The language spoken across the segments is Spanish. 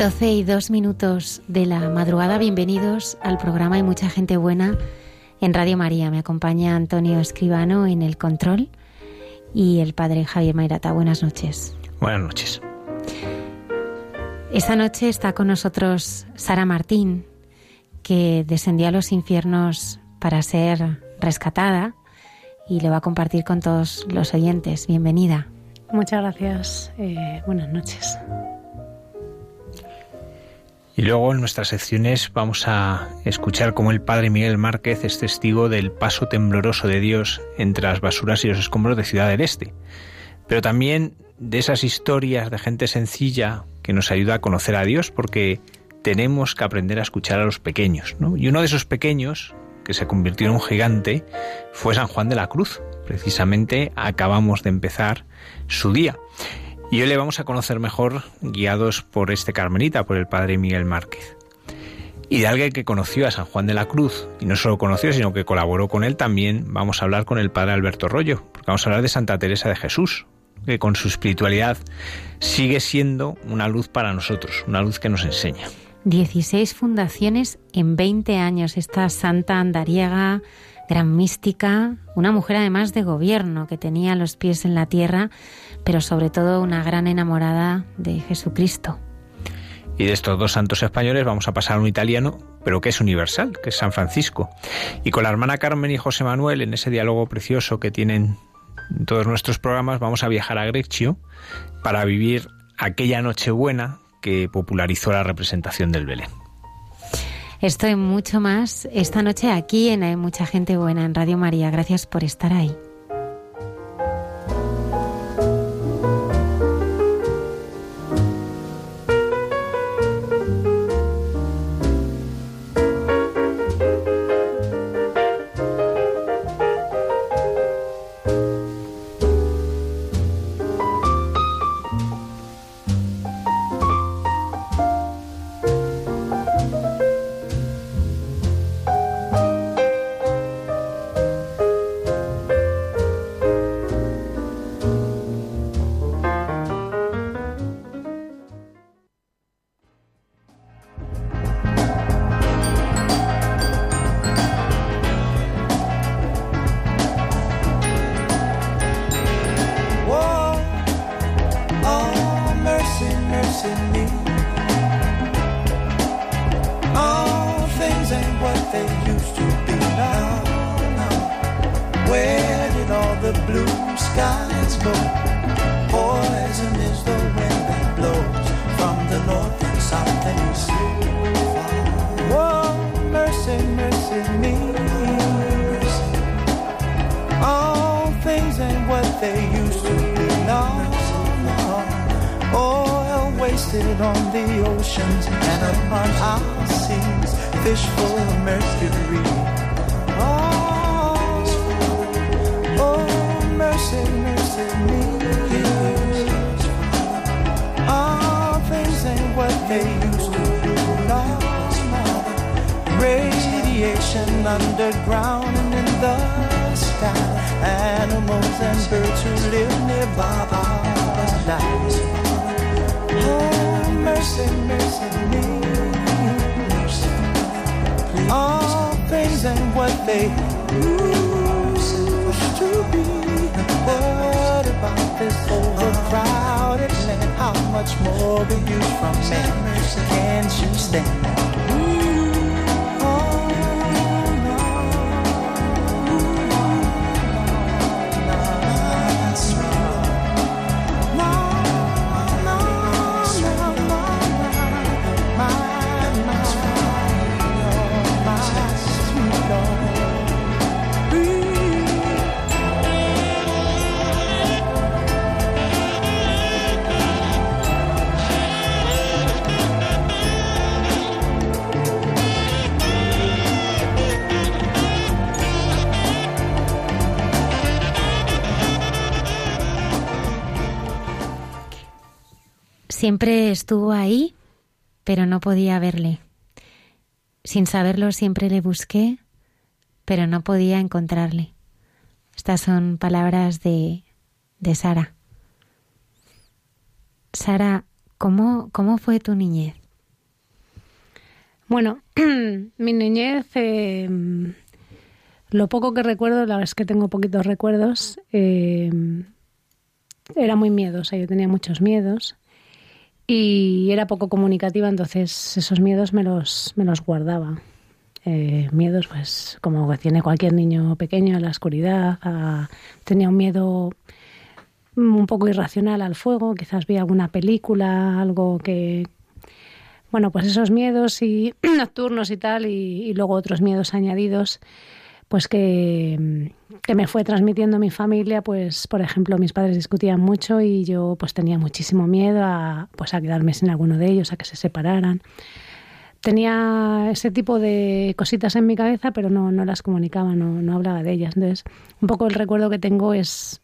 Doce y dos minutos de la madrugada, bienvenidos al programa Hay mucha gente buena en Radio María. Me acompaña Antonio Escribano en el control y el padre Javier Mairata. Buenas noches. Buenas noches. Esta noche está con nosotros Sara Martín, que descendió a los infiernos para ser rescatada y lo va a compartir con todos los oyentes. Bienvenida. Muchas gracias. Eh, buenas noches. Y luego en nuestras secciones vamos a escuchar cómo el padre Miguel Márquez es testigo del paso tembloroso de Dios entre las basuras y los escombros de Ciudad del Este. Pero también de esas historias de gente sencilla que nos ayuda a conocer a Dios porque tenemos que aprender a escuchar a los pequeños. Y uno de esos pequeños, que se convirtió en un gigante, fue San Juan de la Cruz. Precisamente acabamos de empezar su día. Y hoy le vamos a conocer mejor guiados por este carmelita, por el padre Miguel Márquez. Y de alguien que conoció a San Juan de la Cruz, y no solo conoció, sino que colaboró con él también, vamos a hablar con el padre Alberto Rollo, porque vamos a hablar de Santa Teresa de Jesús, que con su espiritualidad sigue siendo una luz para nosotros, una luz que nos enseña. 16 fundaciones en 20 años, esta santa andariega, gran mística, una mujer además de gobierno que tenía los pies en la tierra pero sobre todo una gran enamorada de Jesucristo. Y de estos dos santos españoles vamos a pasar a un italiano, pero que es universal, que es San Francisco. Y con la hermana Carmen y José Manuel, en ese diálogo precioso que tienen en todos nuestros programas, vamos a viajar a Greccio para vivir aquella Nochebuena que popularizó la representación del Belén. Estoy mucho más esta noche aquí en Hay Mucha Gente Buena en Radio María. Gracias por estar ahí. Siempre estuvo ahí, pero no podía verle. Sin saberlo siempre le busqué, pero no podía encontrarle. Estas son palabras de, de Sara. Sara, ¿cómo, ¿cómo fue tu niñez? Bueno, mi niñez, eh, lo poco que recuerdo, la verdad es que tengo poquitos recuerdos, eh, era muy miedosa, yo tenía muchos miedos y era poco comunicativa, entonces esos miedos me los, me los guardaba. Eh, miedos, pues como tiene cualquier niño pequeño, a la oscuridad, tenía un miedo un poco irracional al fuego, quizás vi alguna película, algo que, bueno, pues esos miedos y nocturnos y tal, y luego otros miedos añadidos pues que, me fue transmitiendo mi familia, pues por ejemplo mis padres discutían mucho y yo pues tenía muchísimo miedo a, pues a quedarme sin alguno de ellos, a que se separaran. Tenía ese tipo de cositas en mi cabeza, pero no, no las comunicaba, no, no hablaba de ellas. Entonces, un poco el recuerdo que tengo es,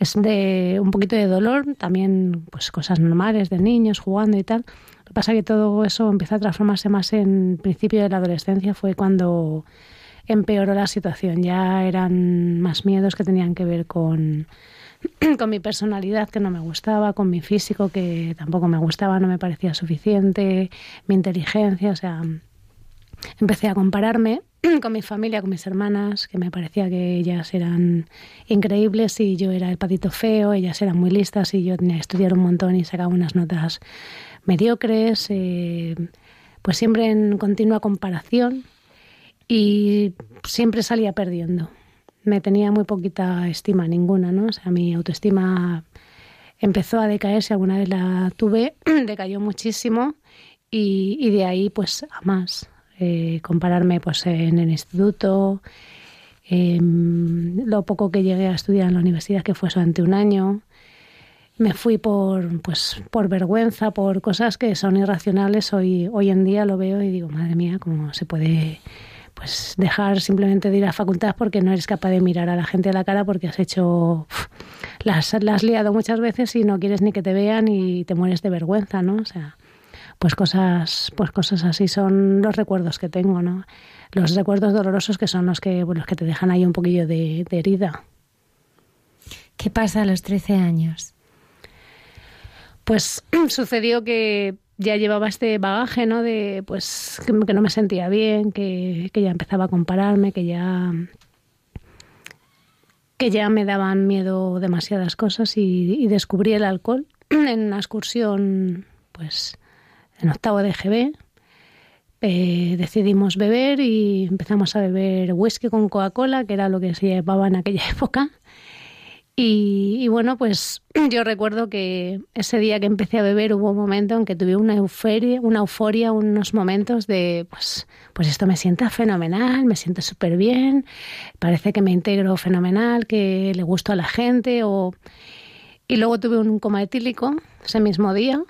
es de un poquito de dolor, también pues cosas normales de niños jugando y tal. Lo que pasa es que todo eso empezó a transformarse más en principio de la adolescencia, fue cuando empeoró la situación. Ya eran más miedos que tenían que ver con, con mi personalidad que no me gustaba, con mi físico que tampoco me gustaba, no me parecía suficiente, mi inteligencia, o sea, empecé a compararme con mi familia, con mis hermanas, que me parecía que ellas eran increíbles y yo era el patito feo, ellas eran muy listas y yo tenía que estudiar un montón y sacaba unas notas mediocres, eh, pues siempre en continua comparación y siempre salía perdiendo. Me tenía muy poquita estima, ninguna, ¿no? O sea, mi autoestima empezó a decaer, si alguna vez la tuve, decayó muchísimo y, de ahí pues a más. Eh, compararme pues en el instituto, lo poco que llegué a estudiar en la universidad, que fue solamente un año, me fui por pues por vergüenza, por cosas que son irracionales. Hoy, hoy en día lo veo y digo, madre mía, cómo se puede pues dejar simplemente de ir a facultad porque no eres capaz de mirar a la gente a la cara porque has hecho las, has liado muchas veces y no quieres ni que te vean y te mueres de vergüenza, ¿no? O sea, pues cosas, pues cosas así son los recuerdos que tengo, ¿no? Los recuerdos dolorosos que son los que, los que te dejan ahí un poquillo de, de herida. ¿Qué pasa a los 13 años? Pues sucedió que ya llevaba este bagaje, ¿no? De pues que, no me sentía bien, que, ya empezaba a compararme, que ya que ya me daban miedo demasiadas cosas y, descubrí el alcohol en una excursión, pues en octavo de GB. Eh, decidimos beber y empezamos a beber whisky con Coca-Cola, que era lo que se llevaba en aquella época. Y, bueno, pues yo recuerdo que ese día que empecé a beber hubo un momento en que tuve una euforia, una euforia unos momentos de, pues, pues esto me sienta fenomenal, me siento súper bien, parece que me integro fenomenal, que le gusto a la gente. O... Y luego tuve un coma etílico ese mismo día.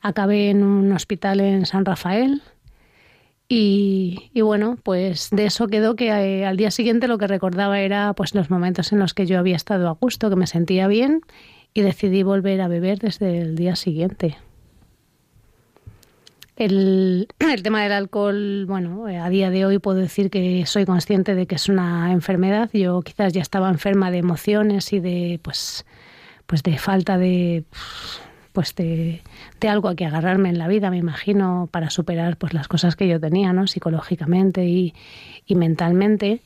Acabé en un hospital en San Rafael y, bueno, pues de eso quedó que eh, al día siguiente lo que recordaba era pues los momentos en los que yo había estado a gusto, que me sentía bien y decidí volver a beber desde el día siguiente. El, el, tema del alcohol, bueno, eh, a día de hoy puedo decir que soy consciente de que es una enfermedad. Yo quizás ya estaba enferma de emociones y de, pues, pues de falta de, pues de, de, algo a que agarrarme en la vida, me imagino, para superar pues las cosas que yo tenía, ¿no? Psicológicamente y, y mentalmente.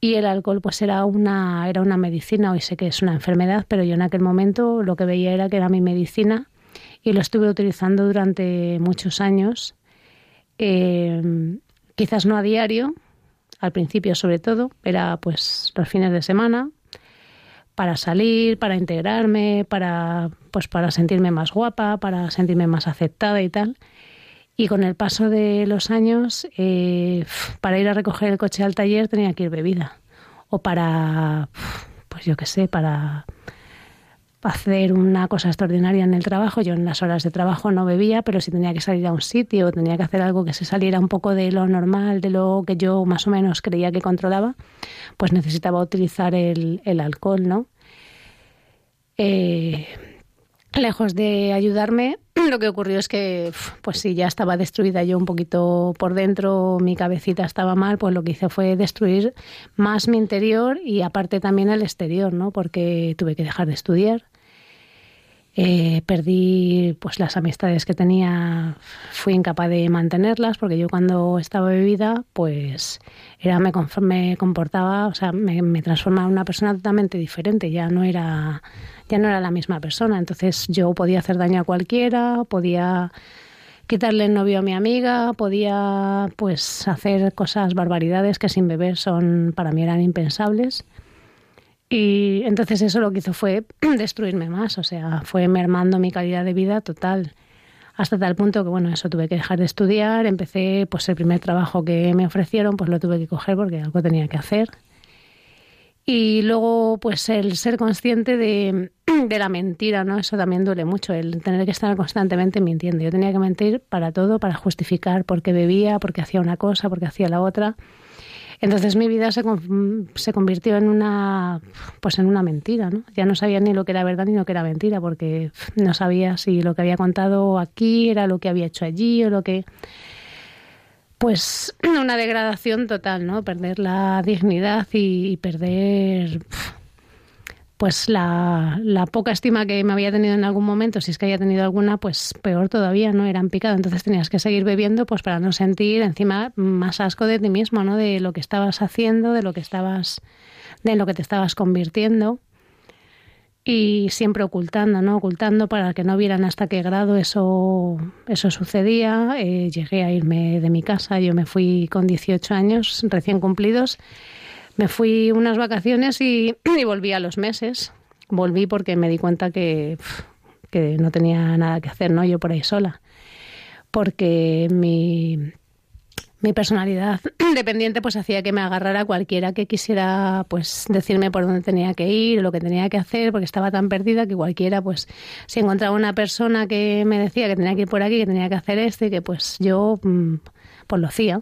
Y el alcohol pues era una, era una medicina, hoy sé que es una enfermedad, pero yo en aquel momento lo que veía era que era mi medicina y lo estuve utilizando durante muchos años. Eh, quizás no a diario, al principio sobre todo, era pues los fines de semana, para salir, para integrarme, para pues para sentirme más guapa, para sentirme más aceptada y tal. Y con el paso de los años, eh, para ir a recoger el coche al taller tenía que ir bebida. O para, pues yo qué sé, para hacer una cosa extraordinaria en el trabajo. Yo en las horas de trabajo no bebía, pero si tenía que salir a un sitio o tenía que hacer algo que se saliera un poco de lo normal, de lo que yo más o menos creía que controlaba, pues necesitaba utilizar el, el alcohol, ¿no? Eh, lejos de ayudarme, lo que ocurrió es que, pues sí, ya estaba destruida yo un poquito por dentro, mi cabecita estaba mal, pues lo que hice fue destruir más mi interior y aparte también el exterior, ¿no? Porque tuve que dejar de estudiar. Eh, perdí pues las amistades que tenía, fui incapaz de mantenerlas porque yo cuando estaba bebida pues era me, me comportaba, o sea, me, me transformaba en una persona totalmente diferente, ya no era ya no era la misma persona. Entonces yo podía hacer daño a cualquiera, podía quitarle el novio a mi amiga, podía pues hacer cosas, barbaridades que sin beber son para mí eran impensables. Y entonces eso lo que hizo fue destruirme más, o sea, fue mermando mi calidad de vida total. Hasta tal punto que, bueno, eso tuve que dejar de estudiar, empecé, pues el primer trabajo que me ofrecieron, pues lo tuve que coger porque algo tenía que hacer. Y luego, pues el ser consciente de, la mentira, ¿no? Eso también duele mucho, el tener que estar constantemente mintiendo. Yo tenía que mentir para todo, para justificar por qué bebía, por qué hacía una cosa, por qué hacía la otra. Entonces mi vida se, se convirtió en una, pues en una mentira, ¿no? Ya no sabía ni lo que era verdad ni lo que era mentira, porque no sabía si lo que había contado aquí era lo que había hecho allí o lo que pues una degradación total, ¿no? Perder la dignidad y, perder pues la, la, poca estima que me había tenido en algún momento, si es que había tenido alguna, pues peor todavía, ¿no? Era en picado. Entonces tenías que seguir bebiendo pues para no sentir encima más asco de ti mismo, ¿no? De lo que estabas haciendo, de lo que estabas, de lo que te estabas convirtiendo y siempre ocultando, ¿no? Ocultando para que no vieran hasta qué grado eso, eso sucedía. Eh, llegué a irme de mi casa, yo me fui con 18 años recién cumplidos. Me fui unas vacaciones y, y volví a los meses. Volví porque me di cuenta que, que no tenía nada que hacer, ¿no? Yo por ahí sola. Porque mi, mi personalidad dependiente pues hacía que me agarrara cualquiera que quisiera pues decirme por dónde tenía que ir, lo que tenía que hacer, porque estaba tan perdida que cualquiera pues si encontraba una persona que me decía que tenía que ir por aquí, que tenía que hacer esto y que pues yo mm, pues lo hacía.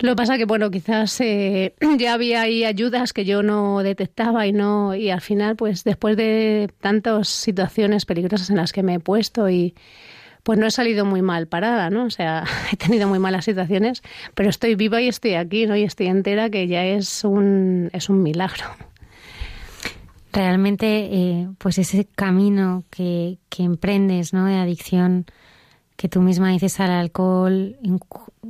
Lo que pasa que bueno, quizás eh, ya había ahí ayudas que yo no detectaba y no y al final pues después de tantas situaciones peligrosas en las que me he puesto y pues no he salido muy mal parada, ¿no? O sea, he tenido muy malas situaciones, pero estoy viva y estoy aquí, ¿no? Y estoy entera, que ya es un, es un milagro. Realmente, eh, pues ese camino que, que emprendes, ¿no? De adicción, que tú misma dices al alcohol,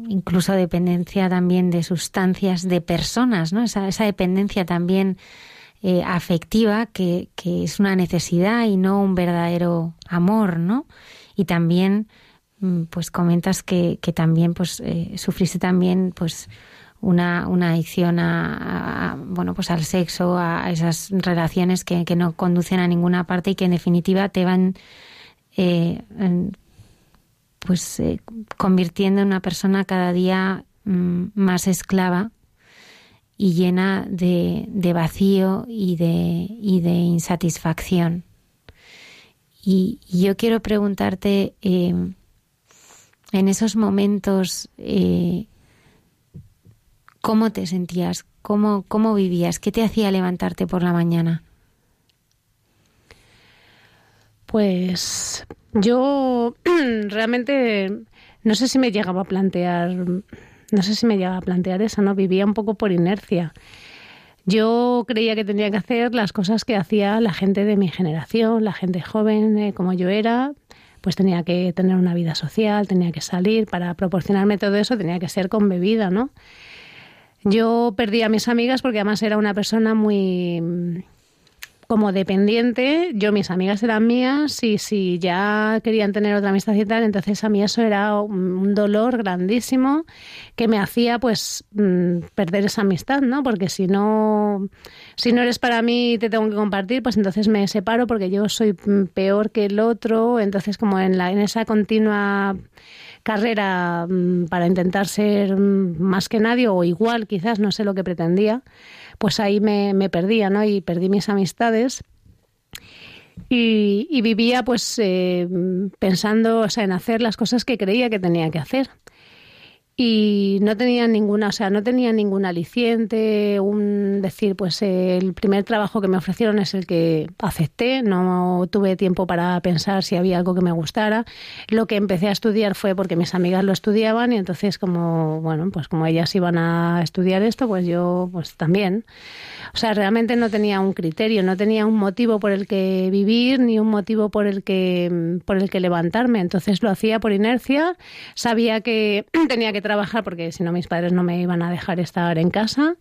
incluso dependencia también de sustancias, de personas, ¿no? Esa, esa dependencia también eh, afectiva que, que es una necesidad y no un verdadero amor, ¿no? Y también mm, pues comentas que, que también pues eh, sufriste también pues una, una adicción a, bueno pues al sexo a esas relaciones que, que, no conducen a ninguna parte y que en definitiva te van eh, pues eh, convirtiendo en una persona cada día mm, más esclava y llena de, de vacío y de, y de insatisfacción. Y, yo quiero preguntarte, eh, en esos momentos, eh, ¿cómo te sentías? ¿Cómo, ¿Cómo vivías? ¿Qué te hacía levantarte por la mañana? Pues yo realmente no sé si me llegaba a plantear, no sé si me llegaba a plantear eso, ¿no? Vivía un poco por inercia. Yo creía que tenía que hacer las cosas que hacía la gente de mi generación, la gente joven eh, como yo era, pues tenía que tener una vida social, tenía que salir, para proporcionarme todo eso tenía que ser con bebida, ¿no? Yo perdí a mis amigas porque además era una persona muy como dependiente, yo mis amigas eran mías y si ya querían tener otra amistad y tal, entonces a mí eso era un dolor grandísimo que me hacía pues mm, perder esa amistad, ¿no? Porque si no si no eres para mí y te tengo que compartir, pues entonces me separo porque yo soy peor que el otro, entonces como en la en esa continua carrera mm, para intentar ser mm, más que nadie o igual, quizás no sé lo que pretendía pues ahí me, me perdía, ¿no? Y perdí mis amistades. Y, vivía pues eh, pensando o sea, en hacer las cosas que creía que tenía que hacer y no tenía ninguna, o sea, no tenía ningún aliciente, un decir, pues el primer trabajo que me ofrecieron es el que acepté, no tuve tiempo para pensar si había algo que me gustara. Lo que empecé a estudiar fue porque mis amigas lo estudiaban y entonces como, bueno, pues como ellas iban a estudiar esto, pues yo pues también. O sea, realmente no tenía un criterio, no tenía un motivo por el que vivir ni un motivo por el que por el que levantarme, entonces lo hacía por inercia, sabía que tenía que trabajar porque si no mis padres no me iban a dejar estar en casa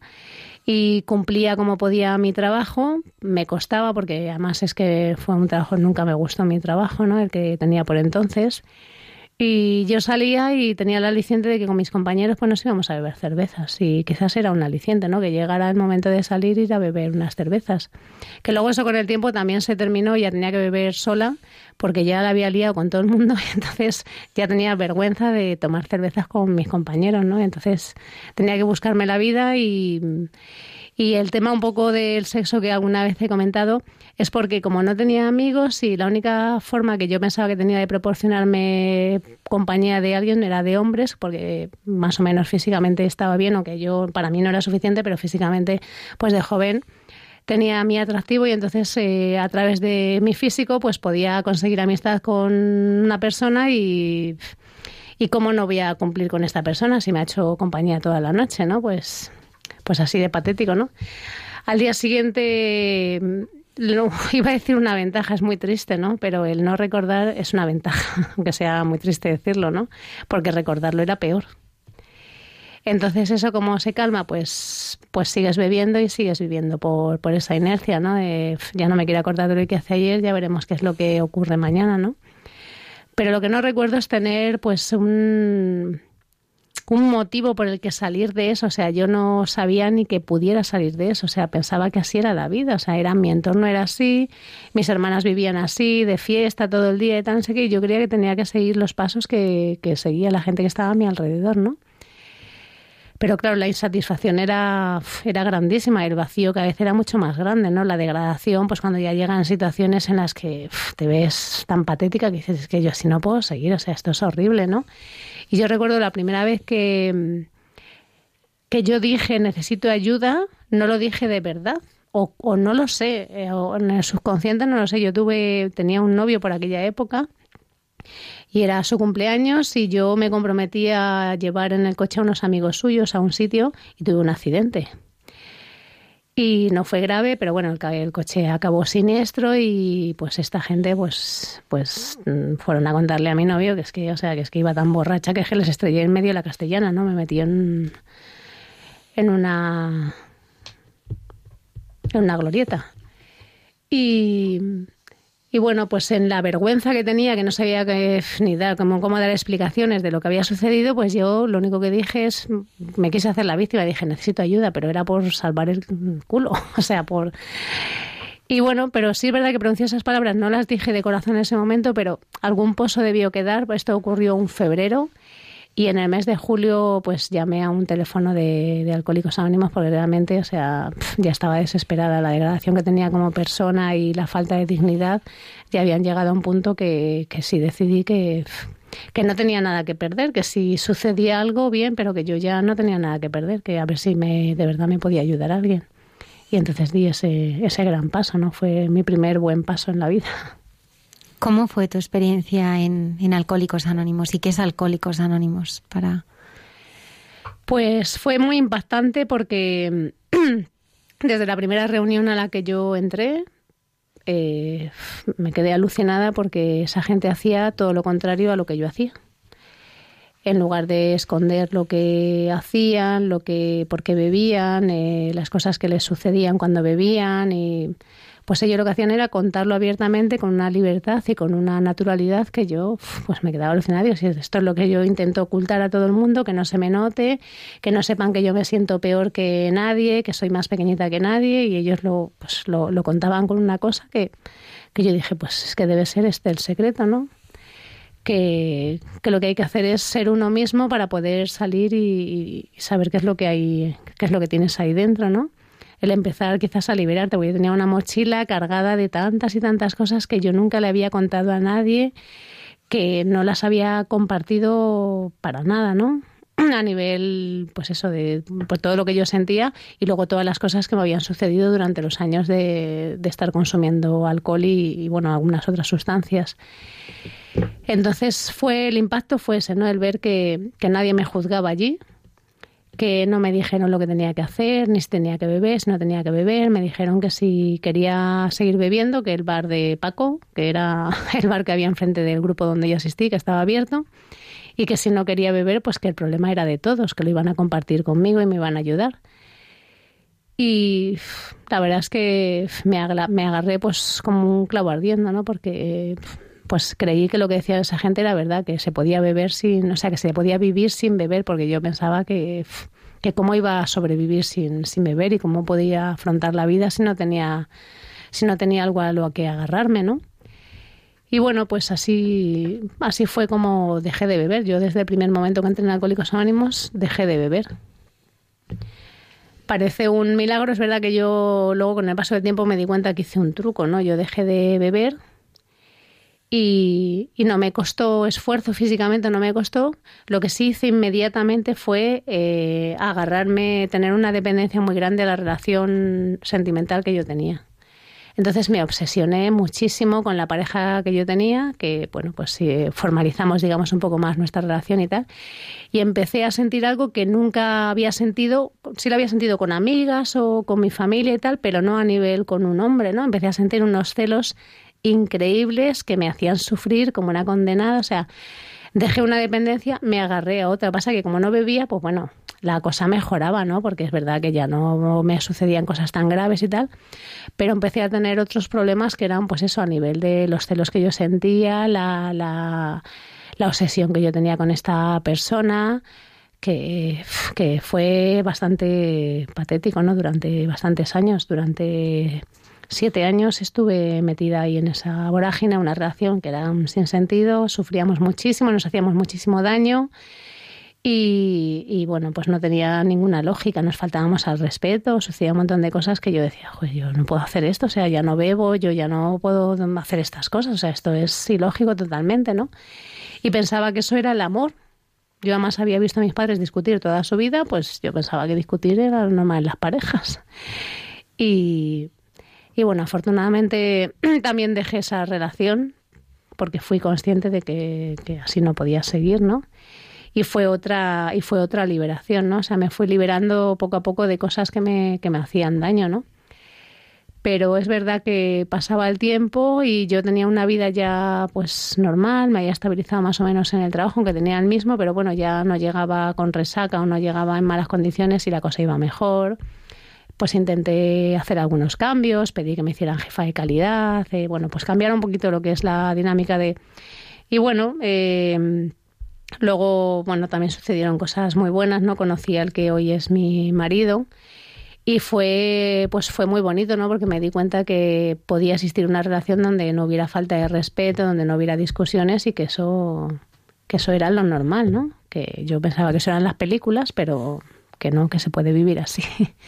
y cumplía como podía mi trabajo. Me costaba porque además es que fue un trabajo, nunca me gustó mi trabajo, ¿no? El que tenía por entonces. Y yo salía y tenía el aliciente de que con mis compañeros pues nos íbamos a beber cervezas y quizás era un aliciente, ¿no? Que llegara el momento de salir y ir a beber unas cervezas. Que luego eso con el tiempo también se terminó y ya tenía que beber sola porque ya la había liado con todo el mundo y entonces ya tenía vergüenza de tomar cervezas con mis compañeros, ¿no? Entonces tenía que buscarme la vida y y el tema un poco del sexo que alguna vez he comentado es porque como no tenía amigos y la única forma que yo pensaba que tenía de proporcionarme compañía de alguien era de hombres, porque más o menos físicamente estaba bien, aunque yo para mí no era suficiente, pero físicamente pues de joven tenía mi atractivo y entonces eh, a través de mi físico pues podía conseguir amistad con una persona y y cómo no voy a cumplir con esta persona si me ha hecho compañía toda la noche, ¿no? Pues pues así de patético, ¿no? Al día siguiente iba a decir una ventaja, es muy triste, ¿no? Pero el no recordar es una ventaja, aunque sea muy triste decirlo, ¿no? Porque recordarlo era peor. Entonces eso como se calma, pues pues sigues bebiendo y sigues viviendo por, por esa inercia, ¿no? ya no me quiero acordar de lo que hace ayer, ya veremos qué es lo que ocurre mañana, ¿no? Pero lo que no recuerdo es tener pues un un motivo por el que salir de eso. O sea, yo no sabía ni que pudiera salir de eso. O sea, pensaba que así era la vida. O sea, era mi entorno era así, mis hermanas vivían así, de fiesta todo el día y tal, no sé qué. Y yo creía que tenía que seguir los pasos que, que seguía la gente que estaba a mi alrededor, ¿no? Pero claro, la insatisfacción era, era grandísima, el vacío cada vez era mucho más grande, ¿no? La degradación, pues cuando ya llegan situaciones en las que te ves tan patética que dices, es que yo así no puedo seguir, o sea, esto es horrible, ¿no? Y yo recuerdo la primera vez que, que yo dije necesito ayuda, no lo dije de verdad. O, o no lo sé, eh, o en el subconsciente no lo sé. Yo tuve, tenía un novio por aquella época y era su cumpleaños y yo me comprometí a llevar en el coche a unos amigos suyos a un sitio y tuve un accidente. Y no fue grave, pero bueno, el, coche acabó siniestro y pues esta gente pues pues mm, fueron a contarle a mi novio que es que, o sea, que es que iba tan borracha que, que les estrellé en medio de la castellana, ¿no? Me metió en, en una en una glorieta. Y y bueno, pues en la vergüenza que tenía, que no sabía que, ni dar, cómo, cómo dar explicaciones de lo que había sucedido, pues yo lo único que dije es, me quise hacer la víctima, dije, necesito ayuda, pero era por salvar el culo, o sea, por... Y bueno, pero sí es verdad que pronuncié esas palabras, no las dije de corazón en ese momento, pero algún pozo debió quedar, esto ocurrió un febrero, y en el mes de julio, pues llamé a un teléfono de, Alcohólicos Anónimos porque realmente, o sea, ya estaba desesperada. La degradación que tenía como persona y la falta de dignidad ya habían llegado a un punto que, que sí decidí que, que no tenía nada que perder, que si sucedía algo, bien, pero que yo ya no tenía nada que perder, que a ver si me, de verdad me podía ayudar a alguien. Y entonces di ese, ese gran paso, ¿no? Fue mi primer buen paso en la vida. ¿Cómo fue tu experiencia en, Alcohólicos Anónimos y qué es Alcohólicos Anónimos para...? Pues fue muy impactante porque desde la primera reunión a la que yo entré, eh, me quedé alucinada porque esa gente hacía todo lo contrario a lo que yo hacía. En lugar de esconder lo que hacían, lo que, por qué bebían, eh, las cosas que les sucedían cuando bebían y pues ellos lo que hacían era contarlo abiertamente con una libertad y con una naturalidad que yo pues me quedaba alucinada. Y esto es lo que yo intento ocultar a todo el mundo, que no se me note, que no sepan que yo me siento peor que nadie, que soy más pequeñita que nadie y ellos lo, pues, lo, contaban con una cosa que, que yo dije, pues es que debe ser este el secreto, ¿no? Que, que, lo que hay que hacer es ser uno mismo para poder salir y, y, saber qué es lo que hay, qué es lo que tienes ahí dentro, ¿no? El empezar quizás a liberarte, porque yo tenía una mochila cargada de tantas y tantas cosas que yo nunca le había contado a nadie, que no las había compartido para nada, ¿no? a nivel, pues eso, de pues todo lo que yo sentía y luego todas las cosas que me habían sucedido durante los años de, estar consumiendo alcohol y, bueno, algunas otras sustancias. Entonces fue el impacto fue ese, ¿no? El ver que nadie me juzgaba allí, que no me dijeron lo que tenía que hacer, ni si tenía que beber, si no tenía que beber. Me dijeron que si quería seguir bebiendo, que el bar de Paco, que era el bar que había enfrente del grupo donde yo asistí, que estaba abierto, y que si no quería beber, pues que el problema era de todos, que lo iban a compartir conmigo y me iban a ayudar. Y la verdad es que me, agarré pues como un clavo ardiendo, ¿no? Porque pues creí que lo que decía esa gente era verdad, que se podía beber sin, o sea, que se podía vivir sin beber, porque yo pensaba que, que cómo iba a sobrevivir sin, sin beber y cómo podía afrontar la vida si no tenía, si no tenía algo a lo que agarrarme, ¿no? Y bueno, pues así, así fue como dejé de beber. Yo desde el primer momento que entré en Alcohólicos Anónimos dejé de beber. Parece un milagro, es verdad que yo luego con el paso del tiempo me di cuenta que hice un truco, ¿no? Yo dejé de beber y, no me costó esfuerzo físicamente, no me costó. Lo que sí hice inmediatamente fue eh, agarrarme, tener una dependencia muy grande a la relación sentimental que yo tenía. Entonces me obsesioné muchísimo con la pareja que yo tenía, que bueno, pues si formalizamos, digamos, un poco más nuestra relación y tal, y empecé a sentir algo que nunca había sentido, sí lo había sentido con amigas o con mi familia y tal, pero no a nivel con un hombre, ¿no? Empecé a sentir unos celos increíbles que me hacían sufrir como una condenada. O sea, dejé una dependencia, me agarré a otra. Pasa que como no bebía, pues bueno, la cosa mejoraba, ¿no? Porque es verdad que ya no me sucedían cosas tan graves y tal. Pero empecé a tener otros problemas que eran, pues eso, a nivel de los celos que yo sentía, la, la, la obsesión que yo tenía con esta persona. Que, que fue bastante patético, ¿no? Durante bastantes años, durante siete años estuve metida ahí en esa vorágine, una relación que era sin sentido, sufríamos muchísimo, nos hacíamos muchísimo daño. Y, bueno, pues no tenía ninguna lógica, nos faltábamos al respeto, sucedía un montón de cosas que yo decía, Joder, yo no puedo hacer esto, o sea, ya no bebo, yo ya no puedo hacer estas cosas, o sea, esto es ilógico totalmente, ¿no? Y pensaba que eso era el amor. Yo además había visto a mis padres discutir toda su vida, pues yo pensaba que discutir era normal en las parejas. Y, y bueno, afortunadamente también dejé esa relación porque fui consciente de que, así no podía seguir, ¿no? Y fue otra, y fue otra liberación, ¿no? O sea, me fui liberando poco a poco de cosas que me, que me hacían daño, ¿no? Pero es verdad que pasaba el tiempo y yo tenía una vida ya pues normal, me había estabilizado más o menos en el trabajo, aunque tenía el mismo, pero bueno, ya no llegaba con resaca o no llegaba en malas condiciones y la cosa iba mejor pues intenté hacer algunos cambios, pedí que me hicieran jefa de calidad, eh, bueno, pues cambiar un poquito lo que es la dinámica de... Y bueno, eh, luego, bueno, también sucedieron cosas muy buenas, ¿no? Conocí al que hoy es mi marido y fue, pues fue muy bonito, ¿no? Porque me di cuenta que podía existir una relación donde no hubiera falta de respeto, donde no hubiera discusiones y que eso, que eso era lo normal, ¿no? Que yo pensaba que eso eran las películas, pero que no, que se puede vivir así.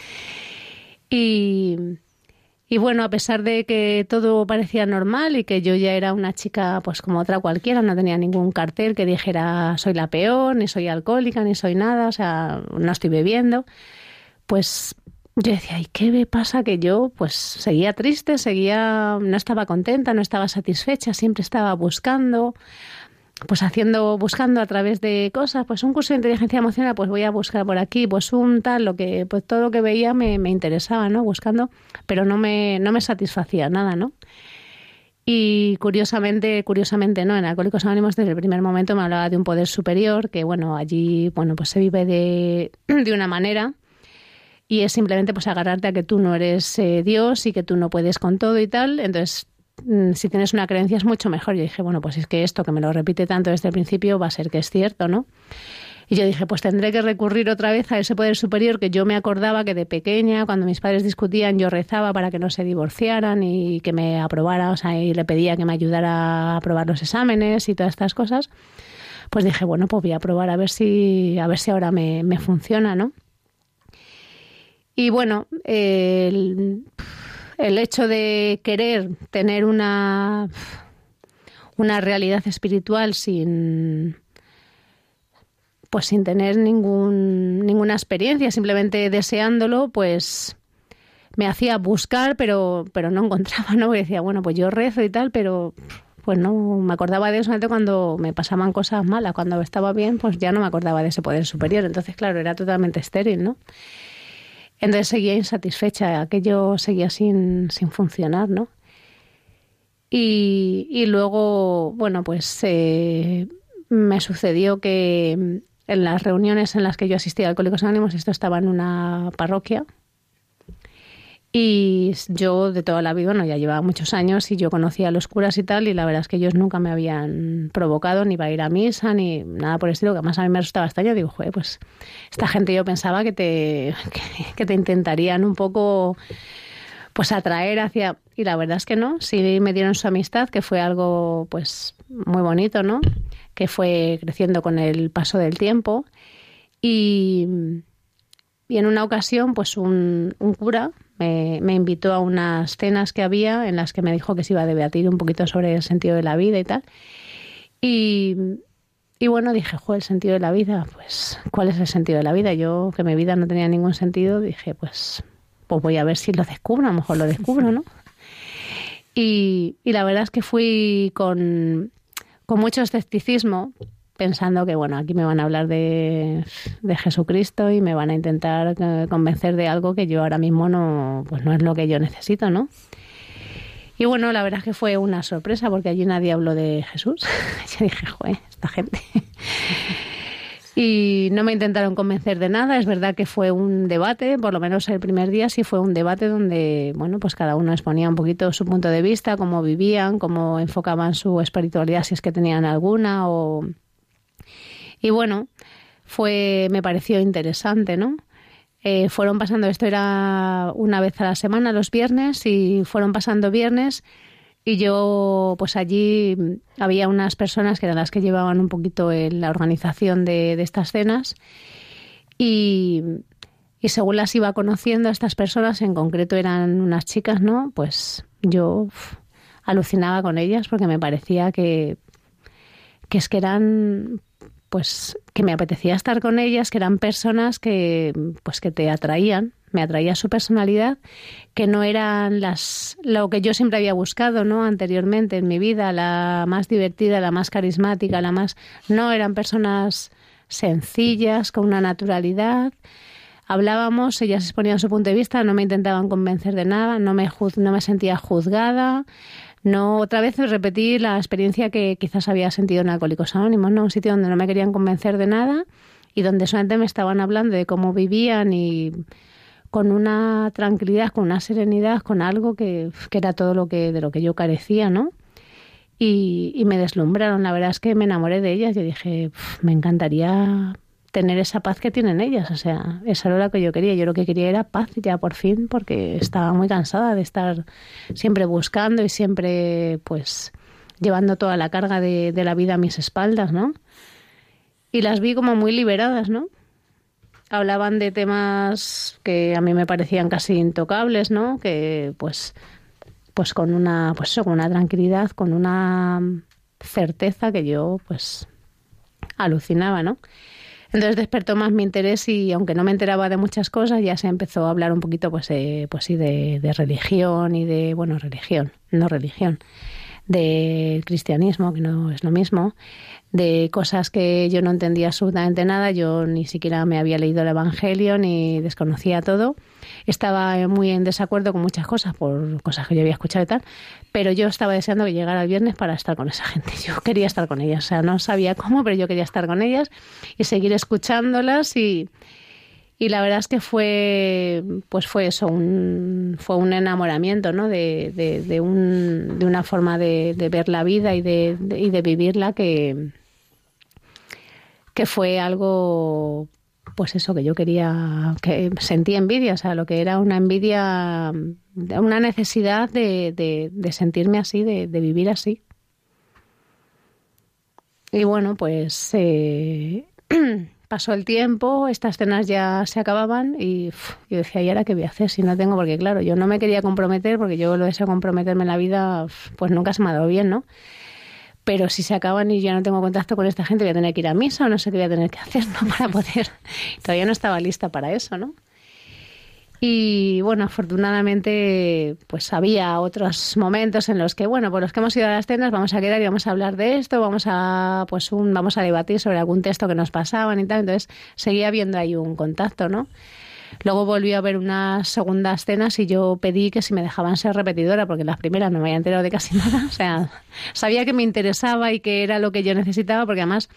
Y, bueno, a pesar de que todo parecía normal y que yo ya era una chica pues como otra cualquiera, no tenía ningún cartel que dijera soy la peor, ni soy alcohólica, ni soy nada, o sea, no estoy bebiendo, pues yo decía, ¿y qué me pasa? Que yo pues seguía triste, seguía, no estaba contenta, no estaba satisfecha, siempre estaba buscando. Pues haciendo, buscando a través de cosas, pues un curso de inteligencia emocional, pues voy a buscar por aquí, pues un tal, lo que, pues todo lo que veía me, interesaba, ¿no? Buscando, pero no me, no me satisfacía nada, ¿no? Y curiosamente, curiosamente, ¿no? En Alcohólicos Anónimos desde el primer momento me hablaba de un poder superior, que bueno, allí, bueno, pues se vive de, de una manera y es simplemente pues agarrarte a que tú no eres eh, Dios y que tú no puedes con todo y tal. Entonces, si tienes una creencia es mucho mejor. Yo dije, bueno, pues es que esto que me lo repite tanto desde el principio va a ser que es cierto, ¿no? Y yo dije, pues tendré que recurrir otra vez a ese poder superior que yo me acordaba que de pequeña, cuando mis padres discutían, yo rezaba para que no se divorciaran y que me aprobara, o sea, y le pedía que me ayudara a aprobar los exámenes y todas estas cosas. Pues dije, bueno, pues voy a probar a ver si, a ver si ahora me, me funciona, ¿no? Y bueno, el, el hecho de querer tener una, una realidad espiritual sin pues sin tener ningún, ninguna experiencia, simplemente deseándolo, pues me hacía buscar, pero, pero no encontraba, ¿no? Porque decía, bueno, pues yo rezo y tal, pero pues no me acordaba de eso cuando me pasaban cosas malas. Cuando estaba bien, pues ya no me acordaba de ese poder superior. Entonces, claro, era totalmente estéril, ¿no? Entonces seguía insatisfecha, aquello seguía sin, sin funcionar, ¿no? Y, luego, bueno, pues eh, me sucedió que en las reuniones en las que yo asistía a Alcohólicos Anónimos, esto estaba en una parroquia. Y yo de toda la vida, bueno, ya llevaba muchos años y yo conocía a los curas y tal, y la verdad es que ellos nunca me habían provocado ni para ir a misa ni nada por el estilo, que además a mí me resultaba extraño. Digo, joder, pues esta gente yo pensaba que te, que, te intentarían un poco pues atraer hacia y la verdad es que no sí me dieron su amistad que fue algo pues muy bonito no que fue creciendo con el paso del tiempo. Y, y en una ocasión, pues un, un cura me, invitó a unas cenas que había en las que me dijo que se iba a debatir un poquito sobre el sentido de la vida y tal. Y, y bueno, dije, joder, el sentido de la vida, pues, ¿cuál es el sentido de la vida? Yo, que mi vida no tenía ningún sentido, dije, pues, pues voy a ver si lo descubro, a lo mejor lo descubro, ¿no? Y, y la verdad es que fui con, con mucho escepticismo, pensando que, bueno, aquí me van a hablar de, de, Jesucristo y me van a intentar eh, convencer de algo que yo ahora mismo no, pues no es lo que yo necesito, ¿no? Y bueno, la verdad es que fue una sorpresa porque allí nadie habló de Jesús. yo dije, joder, esta gente y no me intentaron convencer de nada. Es verdad que fue un debate, por lo menos el primer día sí fue un debate donde, bueno, pues cada uno exponía un poquito su punto de vista, cómo vivían, cómo enfocaban su espiritualidad, si es que tenían alguna o y bueno, fue me pareció interesante, ¿no? Eh, fueron pasando, esto era una vez a la semana, los viernes, y fueron pasando viernes y yo, pues allí había unas personas que eran las que llevaban un poquito la organización de, estas cenas. Y, y, según las iba conociendo a estas personas, en concreto eran unas chicas, ¿no? Pues yo alucinaba con ellas porque me parecía que, que es que eran pues que me apetecía estar con ellas, que eran personas que pues que te atraían, me atraía su personalidad, que no eran las lo que yo siempre había buscado, ¿no? anteriormente en mi vida, la más divertida, la más carismática, la más no eran personas sencillas, con una naturalidad. Hablábamos, ellas exponían su punto de vista, no me intentaban convencer de nada, no me, no me sentía juzgada, no otra vez repetí la experiencia que quizás había sentido en Alcohólicos Anónimos, ¿no? Un sitio donde no me querían convencer de nada y donde solamente me estaban hablando de cómo vivían y con una tranquilidad, con una serenidad, con algo que, que era todo lo que de lo que yo carecía, ¿no? Y, y, me deslumbraron. La verdad es que me enamoré de ellas. Yo dije, me encantaría tener esa paz que tienen ellas. O sea, esa era lo que yo quería. Yo lo que quería era paz ya por fin, porque estaba muy cansada de estar siempre buscando y siempre, pues, llevando toda la carga de, de la vida a mis espaldas, ¿no? Y las vi como muy liberadas, ¿no? Hablaban de temas que a mí me parecían casi intocables, ¿no? Que, pues, pues con una, pues eso, con una tranquilidad, con una certeza que yo, pues, alucinaba, ¿no? Entonces despertó más mi interés y aunque no me enteraba de muchas cosas, ya se empezó a hablar un poquito, pues, eh, pues sí, de, de, religión y de, bueno, religión, no religión, del cristianismo, que no es lo mismo, de cosas que yo no entendía absolutamente nada, yo ni siquiera me había leído el Evangelio ni desconocía todo. Estaba muy en desacuerdo con muchas cosas por cosas que yo había escuchado y tal, pero yo estaba deseando que llegara el viernes para estar con esa gente. Yo quería estar con ellas, o sea, no sabía cómo, pero yo quería estar con ellas y seguir escuchándolas y, y la verdad es que fue pues fue eso un, fue un enamoramiento ¿no? de, de, un, de una forma de, ver la vida y de, y de vivirla que que fue algo pues eso que yo quería que sentía envidia o sea lo que era una envidia una necesidad de, de sentirme así de, vivir así y bueno pues eh, pasó el tiempo, estas cenas ya se acababan y yo decía, ¿y ahora qué voy a hacer si no tengo? Porque claro, yo no me quería comprometer porque yo lo deseo comprometerme en la vida, pues nunca se me ha dado bien, ¿no? Pero si se acaban y ya no tengo contacto con esta gente, voy a tener que ir a misa o no sé qué voy a tener que hacer, ¿no? Para poder... Todavía no estaba lista para eso, ¿no? Y bueno, afortunadamente, pues había otros momentos en los que, bueno, por los que hemos ido a las cenas, vamos a quedar y vamos a hablar de esto, vamos a, pues un, vamos a debatir sobre algún texto que nos pasaban y tal. Entonces seguía habiendo ahí un contacto, ¿no? Luego volví a ver unas segundas cenas y yo pedí que si me dejaban ser repetidora, porque las primeras no me había enterado de casi nada. O sea, sabía que me interesaba y que era lo que yo necesitaba, porque además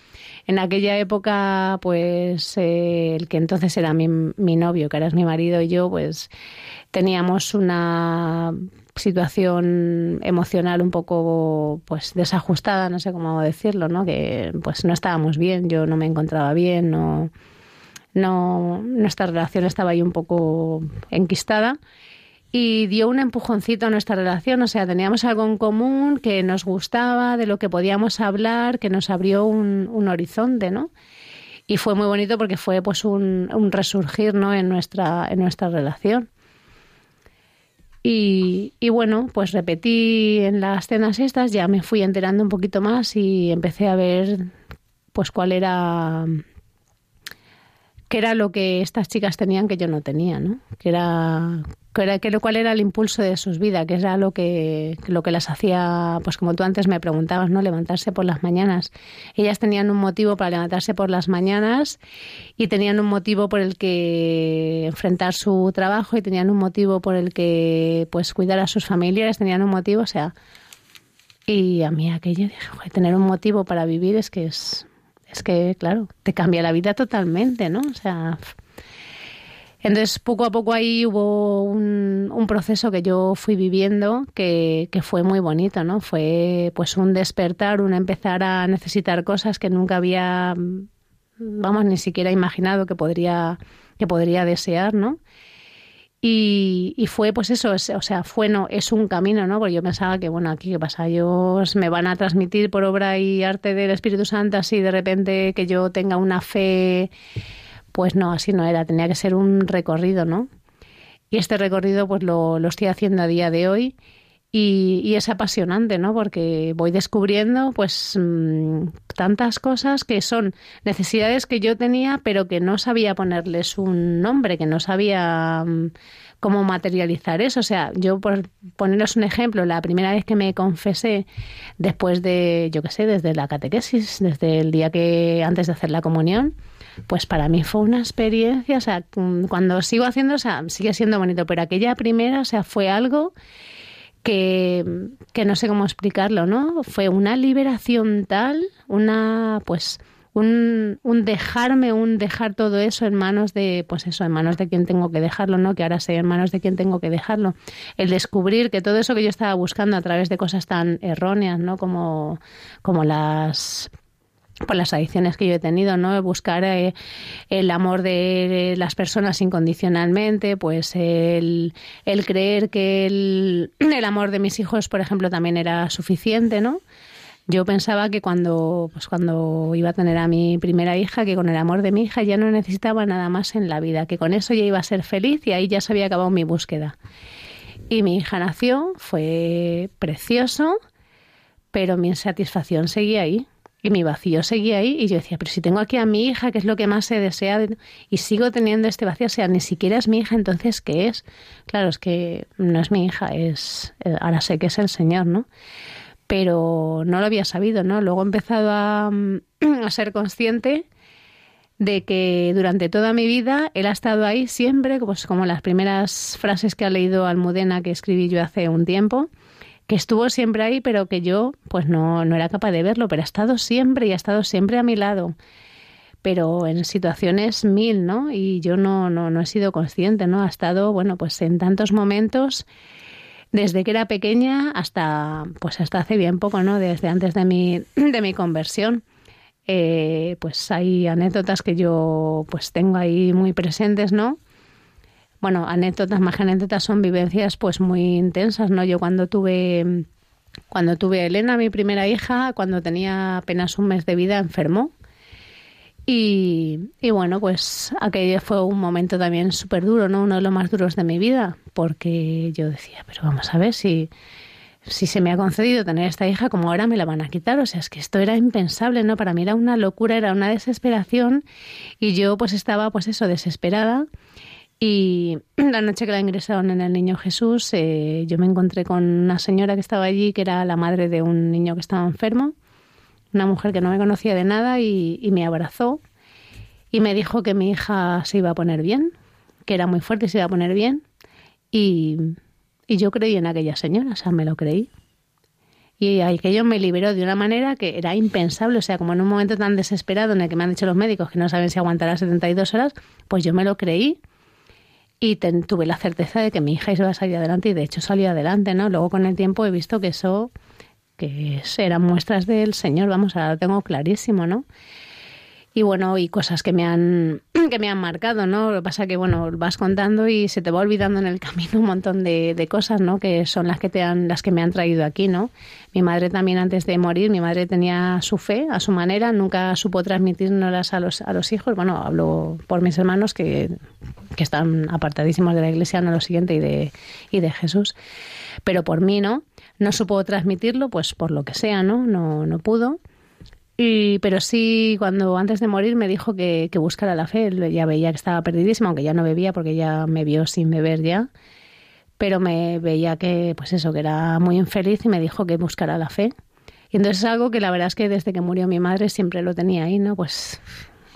en aquella época, pues eh, el que entonces era mi, mi novio, que ahora es mi marido y yo, pues teníamos una situación emocional un poco pues desajustada, no sé cómo decirlo, ¿no? Que pues no estábamos bien, yo no me encontraba bien, no no, nuestra relación estaba ahí un poco enquistada y dio un empujoncito a nuestra relación, o sea, teníamos algo en común que nos gustaba, de lo que podíamos hablar, que nos abrió un, un horizonte, ¿no? Y fue muy bonito porque fue pues un, un resurgir, ¿no? En nuestra, en nuestra relación. Y, y, bueno, pues repetí en las cenas estas, ya me fui enterando un poquito más y empecé a ver pues cuál era que era lo que estas chicas tenían que yo no tenía, ¿no? Que era, que era que, cuál era el impulso de sus vidas, que era lo que, lo que las hacía, pues como tú antes me preguntabas, ¿no? Levantarse por las mañanas. Ellas tenían un motivo para levantarse por las mañanas y tenían un motivo por el que enfrentar su trabajo y tenían un motivo por el que, pues, cuidar a sus familiares, tenían un motivo, o sea... Y a mí aquello, dije, tener un motivo para vivir es que es es que, claro, te cambia la vida totalmente, ¿no? O sea, entonces poco a poco ahí hubo un, un proceso que yo fui viviendo que, que, fue muy bonito, ¿no? Fue pues un despertar, un empezar a necesitar cosas que nunca había, vamos, ni siquiera imaginado que podría, que podría desear, ¿no? Y, fue pues eso, o sea, fue no, es un camino, ¿no? Porque yo pensaba que, bueno, aquí qué pasa, ellos me van a transmitir por obra y arte del Espíritu Santo así de repente que yo tenga una fe, pues no, así no era, tenía que ser un recorrido, ¿no? Y este recorrido pues lo, lo estoy haciendo a día de hoy y, es apasionante, ¿no? Porque voy descubriendo, pues, mm, tantas cosas que son necesidades que yo tenía, pero que no sabía ponerles un nombre, que no sabía mm, cómo materializar eso. O sea, yo, por poneros un ejemplo, la primera vez que me confesé, después de, yo qué sé, desde la catequesis, desde el día que, antes de hacer la comunión, pues para mí fue una experiencia, o sea, mm, cuando sigo haciendo, o sea, sigue siendo bonito, pero aquella primera, o sea, fue algo que, no sé cómo explicarlo, ¿no? Fue una liberación tal, una, pues, un, un, dejarme, un dejar todo eso en manos de, pues eso, en manos de quien tengo que dejarlo, ¿no? Que ahora sé en manos de quien tengo que dejarlo. El descubrir que todo eso que yo estaba buscando a través de cosas tan erróneas, ¿no? Como, como las por las adicciones que yo he tenido, ¿no? Buscar eh, el amor de las personas incondicionalmente, pues el, creer que el, el, amor de mis hijos, por ejemplo, también era suficiente, ¿no? Yo pensaba que cuando, pues cuando iba a tener a mi primera hija, que con el amor de mi hija ya no necesitaba nada más en la vida, que con eso ya iba a ser feliz y ahí ya se había acabado mi búsqueda. Y mi hija nació, fue precioso, pero mi insatisfacción seguía ahí y mi vacío seguía ahí y yo decía, pero si tengo aquí a mi hija, que es lo que más se desea, y sigo teniendo este vacío, o sea, ni siquiera es mi hija, entonces, ¿qué es? Claro, es que no es mi hija, es, eh, ahora sé que es el Señor, ¿no? pero no lo había sabido, ¿no? Luego he empezado a, a ser consciente de que durante toda mi vida él ha estado ahí siempre, pues como las primeras frases que ha leído Almudena que escribí yo hace un tiempo, que estuvo siempre ahí, pero que yo pues no, no era capaz de verlo, pero ha estado siempre y ha estado siempre a mi lado, pero en situaciones mil, ¿no? Y yo no, no, no he sido consciente, ¿no? Ha estado, bueno, pues en tantos momentos desde que era pequeña hasta pues hasta hace bien poco, ¿no? Desde antes de mi, de mi conversión. Eh, pues hay anécdotas que yo pues tengo ahí muy presentes, ¿no? Bueno, anécdotas, más anécdotas, son vivencias pues muy intensas, ¿no? Yo cuando tuve cuando tuve a Elena, mi primera hija, cuando tenía apenas un mes de vida, enfermó. Y, y bueno, pues aquello fue un momento también súper duro, ¿no? Uno de los más duros de mi vida, porque yo decía, pero vamos a ver si si se me ha concedido tener esta hija, como ahora me la van a quitar. O sea, es que esto era impensable, ¿no? Para mí era una locura, era una desesperación y yo pues estaba pues eso, desesperada. Y la noche que la ingresaron en el Niño Jesús, eh, yo me encontré con una señora que estaba allí, que era la madre de un niño que estaba enfermo, una mujer que no me conocía de nada y, me abrazó y me dijo que mi hija se iba a poner bien, que era muy fuerte y se iba a poner bien. Y, y yo creí en aquella señora, o sea, me lo creí. Y aquello me liberó de una manera que era impensable, o sea, como en un momento tan desesperado en el que me han dicho los médicos que no saben si aguantará 72 horas, pues yo me lo creí y tuve la certeza de que mi hija iba a salir adelante y de hecho salió adelante, ¿no? Luego con el tiempo he visto que eso, que eran muestras del Señor, vamos, ahora lo tengo clarísimo, ¿no? Y bueno, y cosas que me han que me han marcado, ¿no? Lo que pasa que bueno, vas contando y se te va olvidando en el camino un montón de, de, cosas, ¿no? Que son las que te han las que me han traído aquí, ¿no? Mi madre también antes de morir, mi madre tenía su fe a su manera, nunca supo transmitirnos a los a los hijos. Bueno, hablo por mis hermanos que, que están apartadísimos de la iglesia, no lo siguiente y de y de Jesús. Pero por mí, ¿no? No supo transmitirlo, pues por lo que sea, ¿no? No no pudo. Pero sí, cuando antes de morir me dijo que, que buscara la fe. Ya veía que estaba perdidísima, aunque ya no bebía porque ya me vio sin beber ya. Pero me veía que, pues eso, que era muy infeliz y me dijo que buscara la fe. Y entonces es algo que la verdad es que desde que murió mi madre siempre lo tenía ahí, ¿no? Pues,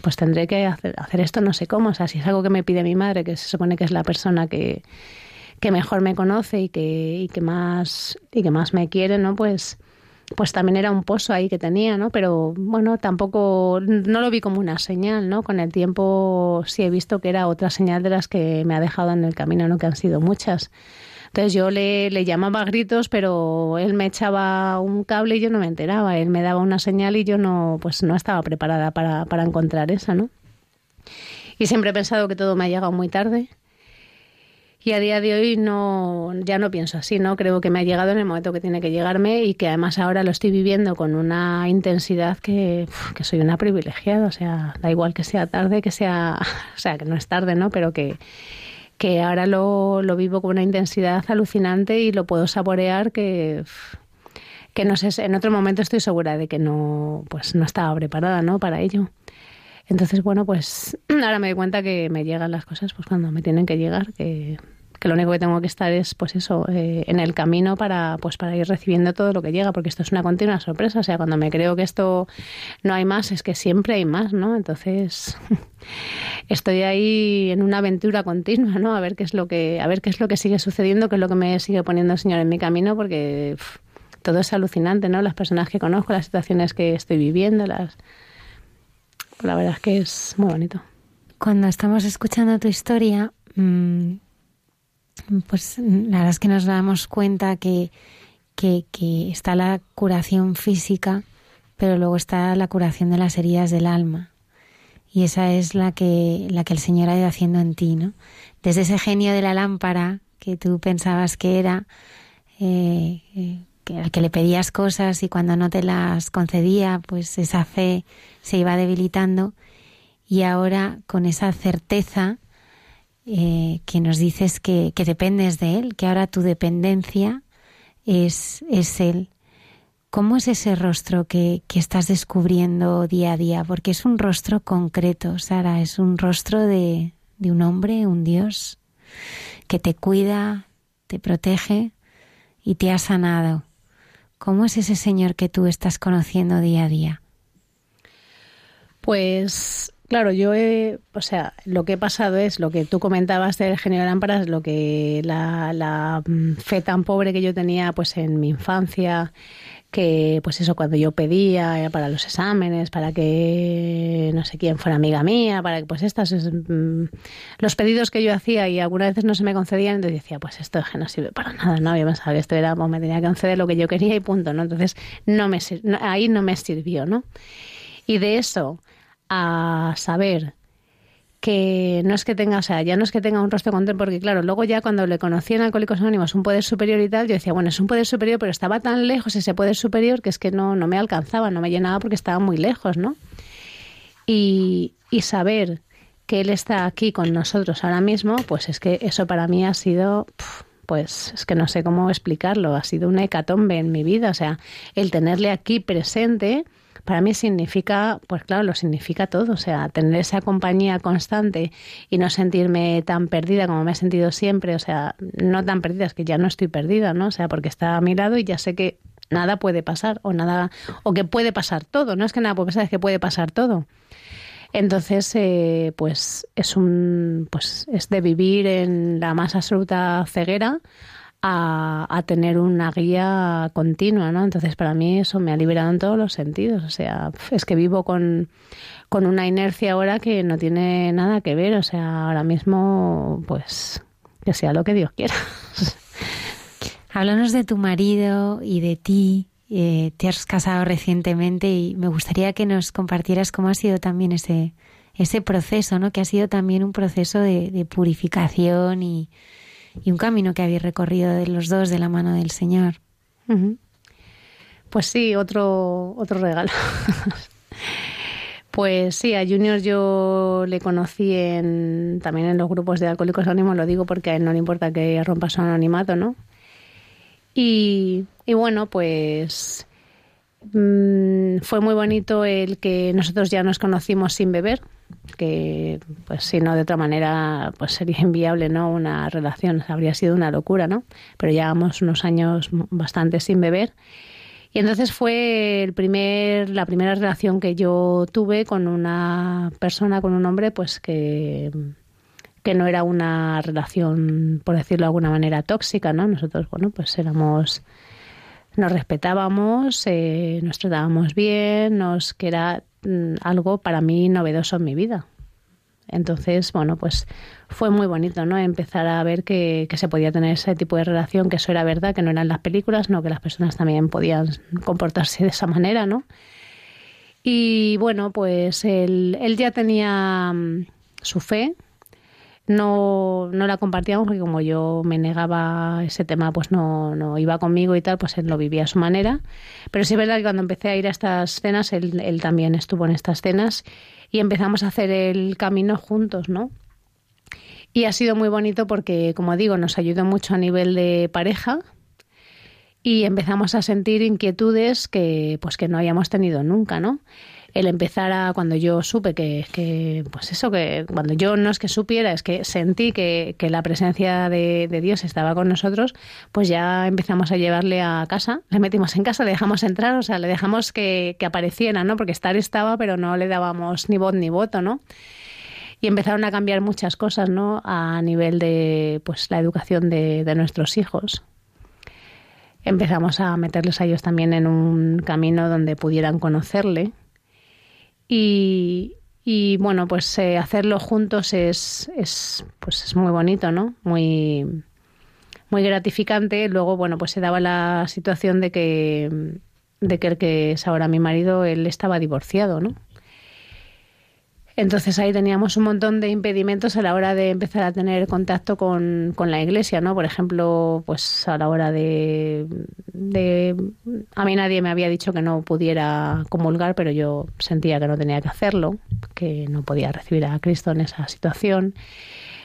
pues tendré que hacer, hacer esto no sé cómo. O sea, si es algo que me pide mi madre, que se supone que es la persona que, que mejor me conoce y que, y que más y que más me quiere, ¿no? Pues pues también era un pozo ahí que tenía, ¿no? Pero bueno, tampoco, no lo vi como una señal, ¿no? Con el tiempo sí he visto que era otra señal de las que me ha dejado en el camino, ¿no? Que han sido muchas. Entonces yo le, le llamaba a gritos, pero él me echaba un cable y yo no me enteraba. Él me daba una señal y yo no, pues no estaba preparada para, para encontrar esa, ¿no? Y siempre he pensado que todo me ha llegado muy tarde y a día de hoy no, ya no pienso así, ¿no? Creo que me ha llegado en el momento que tiene que llegarme y que además ahora lo estoy viviendo con una intensidad que, que soy una privilegiada. O sea, da igual que sea tarde, que sea, o sea, que no es tarde, ¿no? Pero que, que ahora lo, lo vivo con una intensidad alucinante y lo puedo saborear que, que no sé, en otro momento estoy segura de que no, pues no estaba preparada, ¿no? Para ello. Entonces, bueno, pues ahora me doy cuenta que me llegan las cosas pues cuando me tienen que llegar, que, lo único que tengo que estar es pues eso, eh, en el camino para, pues para ir recibiendo todo lo que llega, porque esto es una continua sorpresa. O sea, cuando me creo que esto no hay más, es que siempre hay más, ¿no? Entonces estoy ahí en una aventura continua, ¿no? A ver qué es lo que, a ver qué es lo que sigue sucediendo, qué es lo que me sigue poniendo el Señor en mi camino, porque todo es alucinante, ¿no? Las personas que conozco, las situaciones que estoy viviendo, las la verdad es que es muy bonito. Cuando estamos escuchando tu historia, mm, pues la verdad es que nos damos cuenta que, que, está la curación física, pero luego está la curación de las heridas del alma. Y esa es la que, la que el Señor ha ido haciendo en ti, ¿no? Desde ese genio de la lámpara que tú pensabas que era, eh, eh al que le pedías cosas y cuando no te las concedía, pues esa fe se iba debilitando. Y ahora con esa certeza eh, que nos dices que, dependes de Él, que ahora tu dependencia es, es Él. ¿Cómo es ese rostro que, que, estás descubriendo día a día? Porque es un rostro concreto, Sara, es un rostro de, de un hombre, un Dios, que te cuida, te protege y te ha sanado ¿Cómo es ese Señor que tú estás conociendo día a día? Pues claro, yo he, o sea, lo que he pasado es lo que tú comentabas del genio de lámparas, lo que la, la mm, fe tan pobre que yo tenía pues en mi infancia, que pues eso cuando yo pedía para los exámenes, para que no sé quién fuera amiga mía, para que pues estas mm, los pedidos que yo hacía y algunas veces no se me concedían, entonces decía, pues esto no sirve para nada, no, yo pensaba que esto era, pues me tenía que conceder lo que yo quería y punto, ¿no? Entonces no me ahí no me sirvió, ¿no? Y de eso a saber que no es que tenga, o sea, ya no es que tenga un rostro contento, porque claro, luego ya cuando le conocí en Alcohólicos Anónimos un poder superior y tal, yo decía, bueno, es un poder superior, pero estaba tan lejos ese poder superior que es que no, no me alcanzaba, no me llenaba porque estaba muy lejos, ¿no? Y, y saber que Él está aquí con nosotros ahora mismo, pues es que eso para mí ha sido, pues es que no sé cómo explicarlo, ha sido una hecatombe en mi vida, o sea, el tenerle aquí presente para mí significa, pues claro, lo significa todo, o sea, tener esa compañía constante y no sentirme tan perdida como me he sentido siempre, o sea, no tan perdida, es que ya no estoy perdida, ¿no? O sea, porque está a mi lado y ya sé que nada puede pasar o nada o que puede pasar todo, no es que nada puede pasar, es que puede pasar todo. Entonces, eh, pues es un, pues es de vivir en la más absoluta ceguera a, tener una guía continua, ¿no? Entonces, para mí eso me ha liberado en todos los sentidos. O sea, es que vivo con, con una inercia ahora que no tiene nada que ver. O sea, ahora mismo, pues, que sea lo que Dios quiera. Háblanos de tu marido y de ti. Eh, te has casado recientemente y me gustaría que nos compartieras cómo ha sido también ese, ese proceso, ¿no? Que ha sido también un proceso de, de purificación y, y un camino que habéis recorrido de los dos de la mano del Señor. Pues sí, otro, otro regalo. pues sí, a Junior yo le conocí en, también en los grupos de Alcohólicos Anónimos, lo digo porque a él no le importa que rompa su anonimato, ¿no? Y, y bueno, pues mm, fue muy bonito el que nosotros ya nos conocimos sin beber, que pues si no de otra manera pues sería inviable no una relación. Habría sido una locura no pero llevamos unos años bastante sin beber. Y entonces fue el primer la primera relación que yo tuve con una persona con un hombre pues que que no era una relación por decirlo de alguna manera tóxica no nosotros bueno pues éramos nos respetábamos, eh, nos tratábamos bien, nos que era algo para mí novedoso en mi vida. Entonces, bueno, pues fue muy bonito, ¿no? Empezar a ver que, se podía tener ese tipo de relación, que eso era verdad, que no eran las películas, no que las personas también podían comportarse de esa manera, ¿no? Y bueno, pues él, él ya tenía mm, su fe, no, no la compartíamos porque como yo me negaba ese tema, pues no, no iba conmigo y tal, pues él lo vivía a su manera. Pero sí es verdad que cuando empecé a ir a estas cenas, él, él también estuvo en estas cenas y empezamos a hacer el camino juntos, ¿no? Y ha sido muy bonito porque, como digo, nos ayudó mucho a nivel de pareja y empezamos a sentir inquietudes que, pues, que no habíamos tenido nunca, ¿no? El empezar a, cuando yo supe que, pues eso, que cuando yo no es que supiera, es que sentí que, que la presencia de, de, Dios estaba con nosotros, pues ya empezamos a llevarle a casa, le metimos en casa, le dejamos entrar, o sea, le dejamos que, que apareciera, ¿no? Porque estar estaba, pero no le dábamos ni voz ni voto, ¿no? y empezaron a cambiar muchas cosas, ¿no? A nivel de, pues, la educación de, de, nuestros hijos. Empezamos a meterles a ellos también en un camino donde pudieran conocerle, y, y bueno, pues eh, hacerlo juntos es, es, pues es muy bonito, ¿no? Muy, muy gratificante. Luego, bueno, pues se daba la situación de que, de que el que es ahora mi marido, él estaba divorciado, ¿no? Entonces ahí teníamos un montón de impedimentos a la hora de empezar a tener contacto con, con la iglesia, ¿no? Por ejemplo, pues a la hora de, A mí nadie me había dicho que no pudiera comulgar, pero yo sentía que no tenía que hacerlo, que no podía recibir a Cristo en esa situación.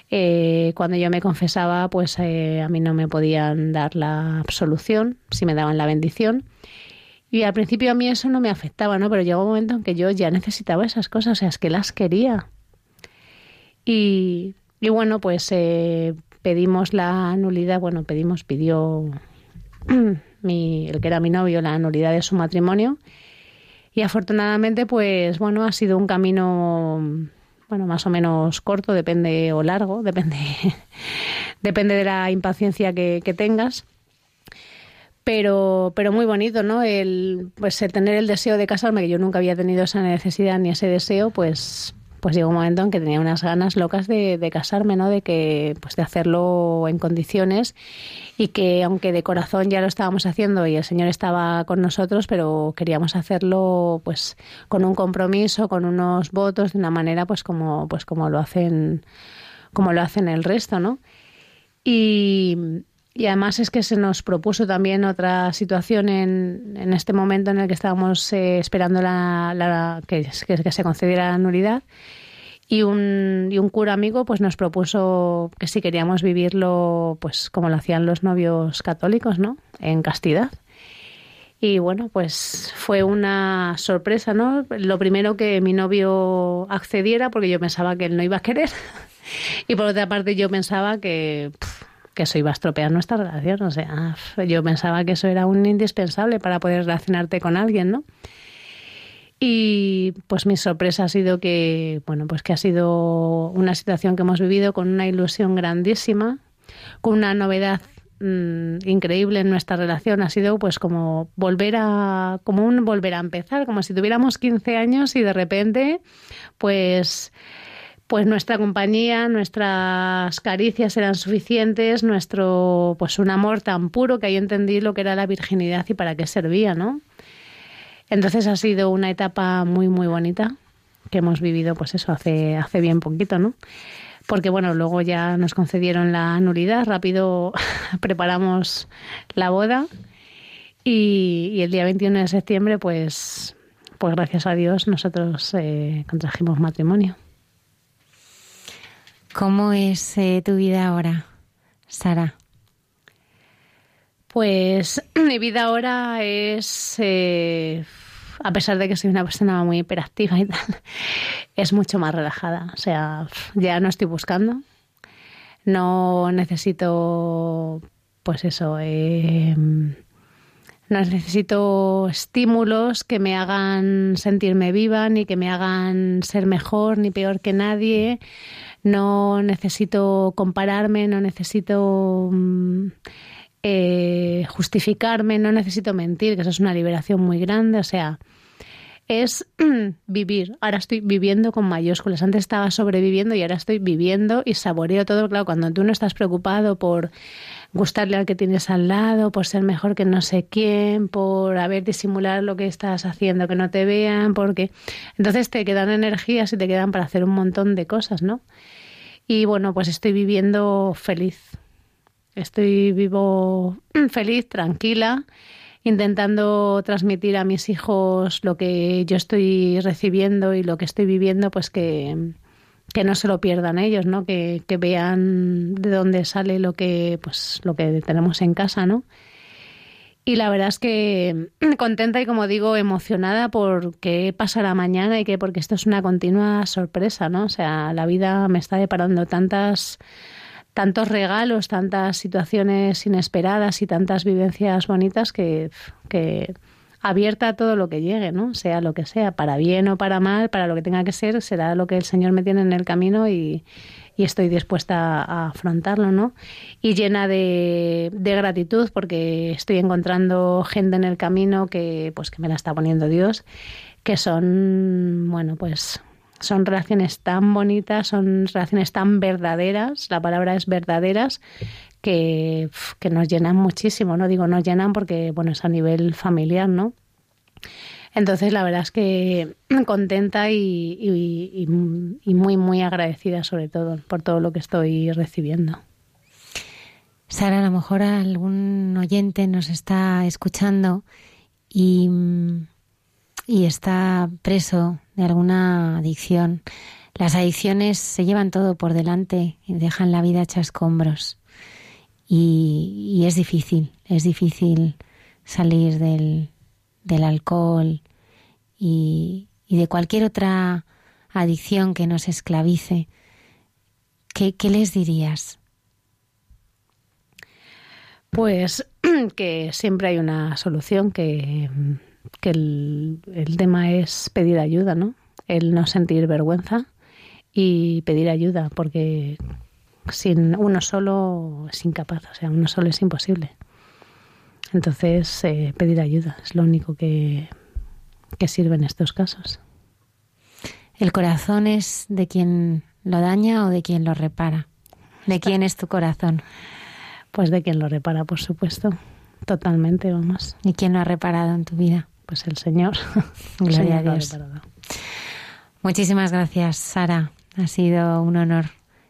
Eh, cuando yo me confesaba, pues eh, a mí no me podían dar la absolución, si me daban la bendición. Y al principio a mí eso no me afectaba, ¿no? Pero llegó un momento en que yo ya necesitaba esas cosas, o sea, es que las quería. Y, y bueno, pues eh, pedimos la nulidad, bueno, pedimos, pidió mi, el que era mi novio, la nulidad de su matrimonio. Y afortunadamente, pues bueno, ha sido un camino, bueno, más o menos corto, depende, o largo, depende, depende de la impaciencia que, que tengas pero, pero muy bonito, ¿no? El, pues el tener el deseo de casarme, que yo nunca había tenido esa necesidad ni ese deseo, pues, pues llegó un momento en que tenía unas ganas locas de, de casarme, ¿no? De que, pues de hacerlo en condiciones y que aunque de corazón ya lo estábamos haciendo y el Señor estaba con nosotros, pero queríamos hacerlo pues con un compromiso, con unos votos, de una manera pues como, pues como lo hacen, como lo hacen el resto, ¿no? Y, y además es que se nos propuso también otra situación en, en este momento en el que estábamos eh, esperando la, la que, que, se concediera la nulidad. Y un, y un cura amigo pues nos propuso que si queríamos vivirlo pues como lo hacían los novios católicos, ¿no? En castidad. Y bueno, pues fue una sorpresa, ¿no? Lo primero que mi novio accediera porque yo pensaba que él no iba a querer. y por otra parte yo pensaba que que eso iba a estropear nuestra relación. O sea, yo pensaba que eso era un indispensable para poder relacionarte con alguien, ¿no? Y pues mi sorpresa ha sido que, bueno, pues que ha sido una situación que hemos vivido con una ilusión grandísima, con una novedad mmm, increíble en nuestra relación. Ha sido pues como volver a, como un volver a empezar, como si tuviéramos 15 años y de repente, pues pues nuestra compañía, nuestras caricias eran suficientes, nuestro pues un amor tan puro que ahí entendí lo que era la virginidad y para qué servía, ¿no? Entonces ha sido una etapa muy muy bonita que hemos vivido pues eso hace hace bien poquito, ¿no? Porque bueno, luego ya nos concedieron la nulidad, rápido preparamos la boda y, el día 21 de septiembre pues pues gracias a Dios nosotros eh, contrajimos matrimonio. ¿Cómo es eh, tu vida ahora, Sara? Pues mi vida ahora es, eh, a pesar de que soy una persona muy hiperactiva y tal, es mucho más relajada. O sea, ya no estoy buscando, no necesito, pues eso, eh, no necesito estímulos que me hagan sentirme viva, ni que me hagan ser mejor ni peor que nadie no necesito compararme, no necesito mm, eh, justificarme, no necesito mentir, que eso es una liberación muy grande, o sea, es vivir. Ahora estoy viviendo con mayúsculas. Antes estaba sobreviviendo y ahora estoy viviendo y saboreo todo. Claro, cuando tú no estás preocupado por gustarle al que tienes al lado, por ser mejor que no sé quién, por haber disimular lo que estás haciendo, que no te vean, porque entonces te quedan energías y te quedan para hacer un montón de cosas, ¿no? Y bueno, pues estoy viviendo feliz. Estoy vivo feliz, tranquila, intentando transmitir a mis hijos lo que yo estoy recibiendo y lo que estoy viviendo, pues que, que no se lo pierdan ellos, ¿no? Que, que vean de dónde sale lo que, pues, lo que tenemos en casa, ¿no? Y la verdad es que contenta y, como digo, emocionada por qué pasará mañana y que porque esto es una continua sorpresa, ¿no? O sea, la vida me está deparando tantas tantos regalos, tantas situaciones inesperadas y tantas vivencias bonitas que, que abierta a todo lo que llegue, ¿no? Sea lo que sea, para bien o para mal, para lo que tenga que ser, será lo que el Señor me tiene en el camino y, y estoy dispuesta a afrontarlo, ¿no? Y llena de, de, gratitud porque estoy encontrando gente en el camino que, pues, que me la está poniendo Dios, que son, bueno, pues son relaciones tan bonitas, son relaciones tan verdaderas, la palabra es verdaderas, que, que nos llenan muchísimo, ¿no? Digo, nos llenan porque, bueno, es a nivel familiar, ¿no? Entonces, la verdad es que contenta y, y, y, muy, muy agradecida sobre todo por todo lo que estoy recibiendo. Sara, a lo mejor algún oyente nos está escuchando y, y está preso de alguna adicción. Las adicciones se llevan todo por delante y dejan la vida hecha escombros. Y, y es difícil, es difícil salir del, del alcohol y, y, de cualquier otra adicción que nos esclavice, ¿qué, qué les dirías? Pues que siempre hay una solución, que, que el, el tema es pedir ayuda, ¿no? El no sentir vergüenza y pedir ayuda, porque sin uno solo es incapaz, o sea, uno solo es imposible. Entonces, eh, pedir ayuda es lo único que, que sirve en estos casos. ¿El corazón es de quien lo daña o de quien lo repara? ¿De quién es tu corazón? Pues de quien lo repara, por supuesto. Totalmente, vamos. ¿Y quién lo ha reparado en tu vida? Pues el Señor. Gloria a Dios. Muchísimas gracias, Sara. Ha sido un honor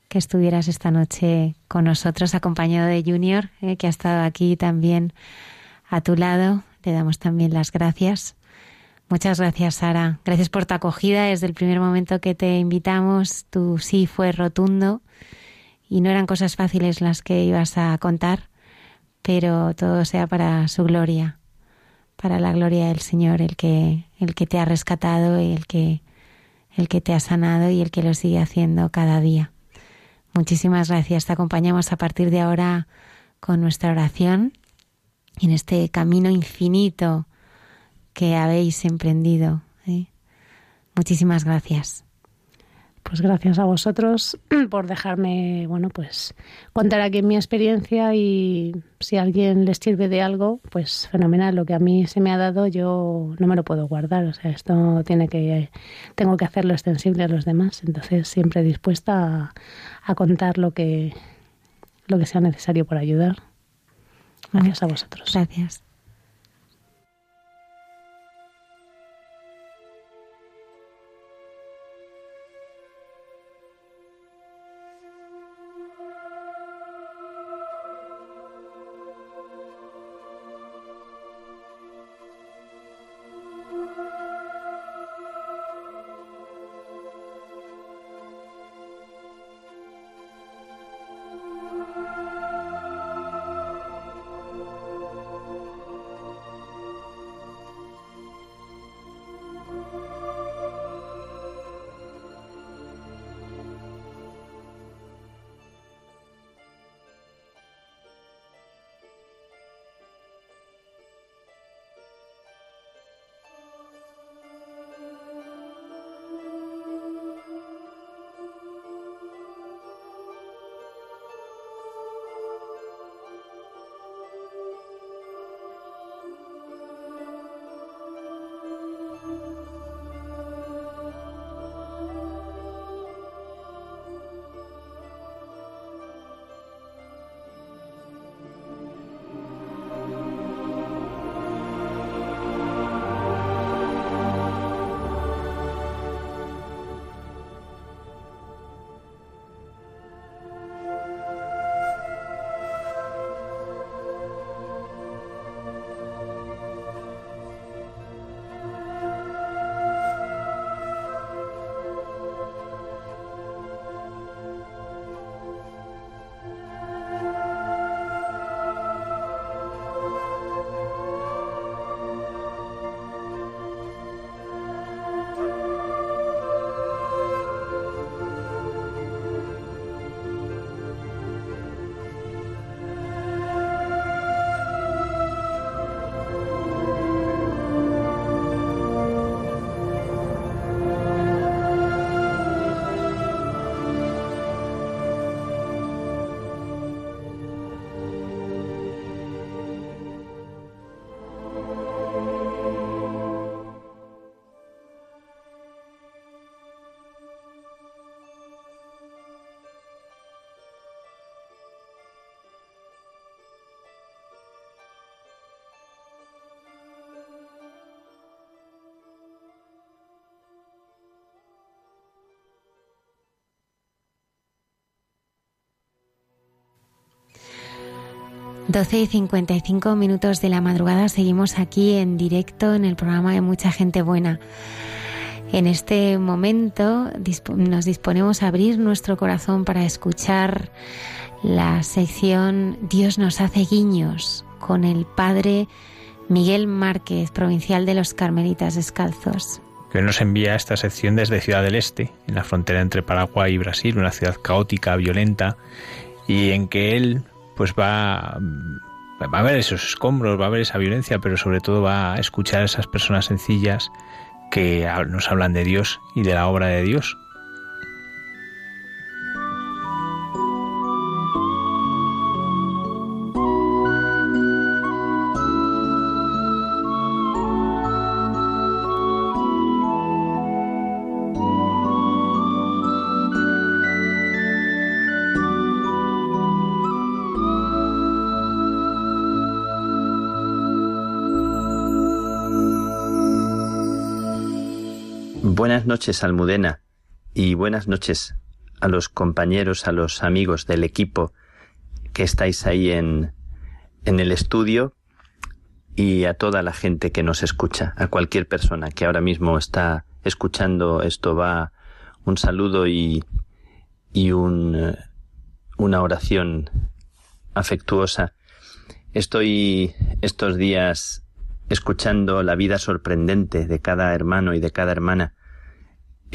que estuvieras esta noche con nosotros, acompañado de Junior, eh, que ha estado aquí también a tu lado. Le damos también las gracias. Muchas gracias, Sara. Gracias por tu acogida desde el primer momento que te invitamos. Tu sí fue rotundo y no eran cosas fáciles las que ibas a contar, pero todo sea para su gloria, para la gloria del Señor, el que, el que te ha rescatado y el que, el que te ha sanado y el que lo sigue haciendo cada día. Muchísimas gracias. Te acompañamos a partir de ahora con nuestra oración en este camino infinito que habéis emprendido. ¿eh? Muchísimas gracias. Pues gracias a vosotros por dejarme, bueno, pues contar aquí mi experiencia y si a alguien les sirve de algo, pues fenomenal. Lo que a mí se me ha dado yo no me lo puedo guardar. O sea, esto tiene que, tengo que hacerlo extensible a los demás. Entonces siempre dispuesta a, a contar lo que, lo que sea necesario por ayudar. Gracias a vosotros. Gracias. Doce y 55 minutos de la madrugada seguimos aquí en directo en el programa de Mucha Gente Buena. En este momento nos disponemos a abrir nuestro corazón para escuchar la sección Dios nos hace guiños con el padre Miguel Márquez, provincial de los Carmelitas Descalzos. que nos envía esta sección desde Ciudad del Este, en la frontera entre Paraguay y Brasil, una ciudad caótica, violenta, y en que él pues va va a haber esos escombros, va a haber esa violencia, pero sobre todo va a escuchar a esas personas sencillas que nos hablan de Dios y de la obra de Dios. Noches, Almudena, y buenas noches a los compañeros, a los amigos del equipo que estáis ahí en, en el estudio y a toda la gente que nos escucha, a cualquier persona que ahora mismo está escuchando esto va un saludo y, y un, una oración afectuosa. Estoy estos días escuchando la vida sorprendente de cada hermano y de cada hermana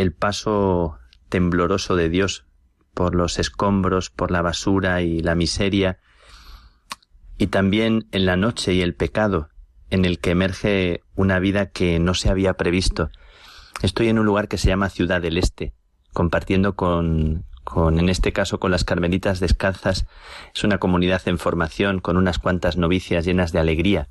el paso tembloroso de Dios por los escombros, por la basura y la miseria, y también en la noche y el pecado, en el que emerge una vida que no se había previsto. Estoy en un lugar que se llama Ciudad del Este, compartiendo con, en este caso, con las Carmelitas Descalzas. Es una comunidad en formación con unas cuantas novicias llenas de alegría.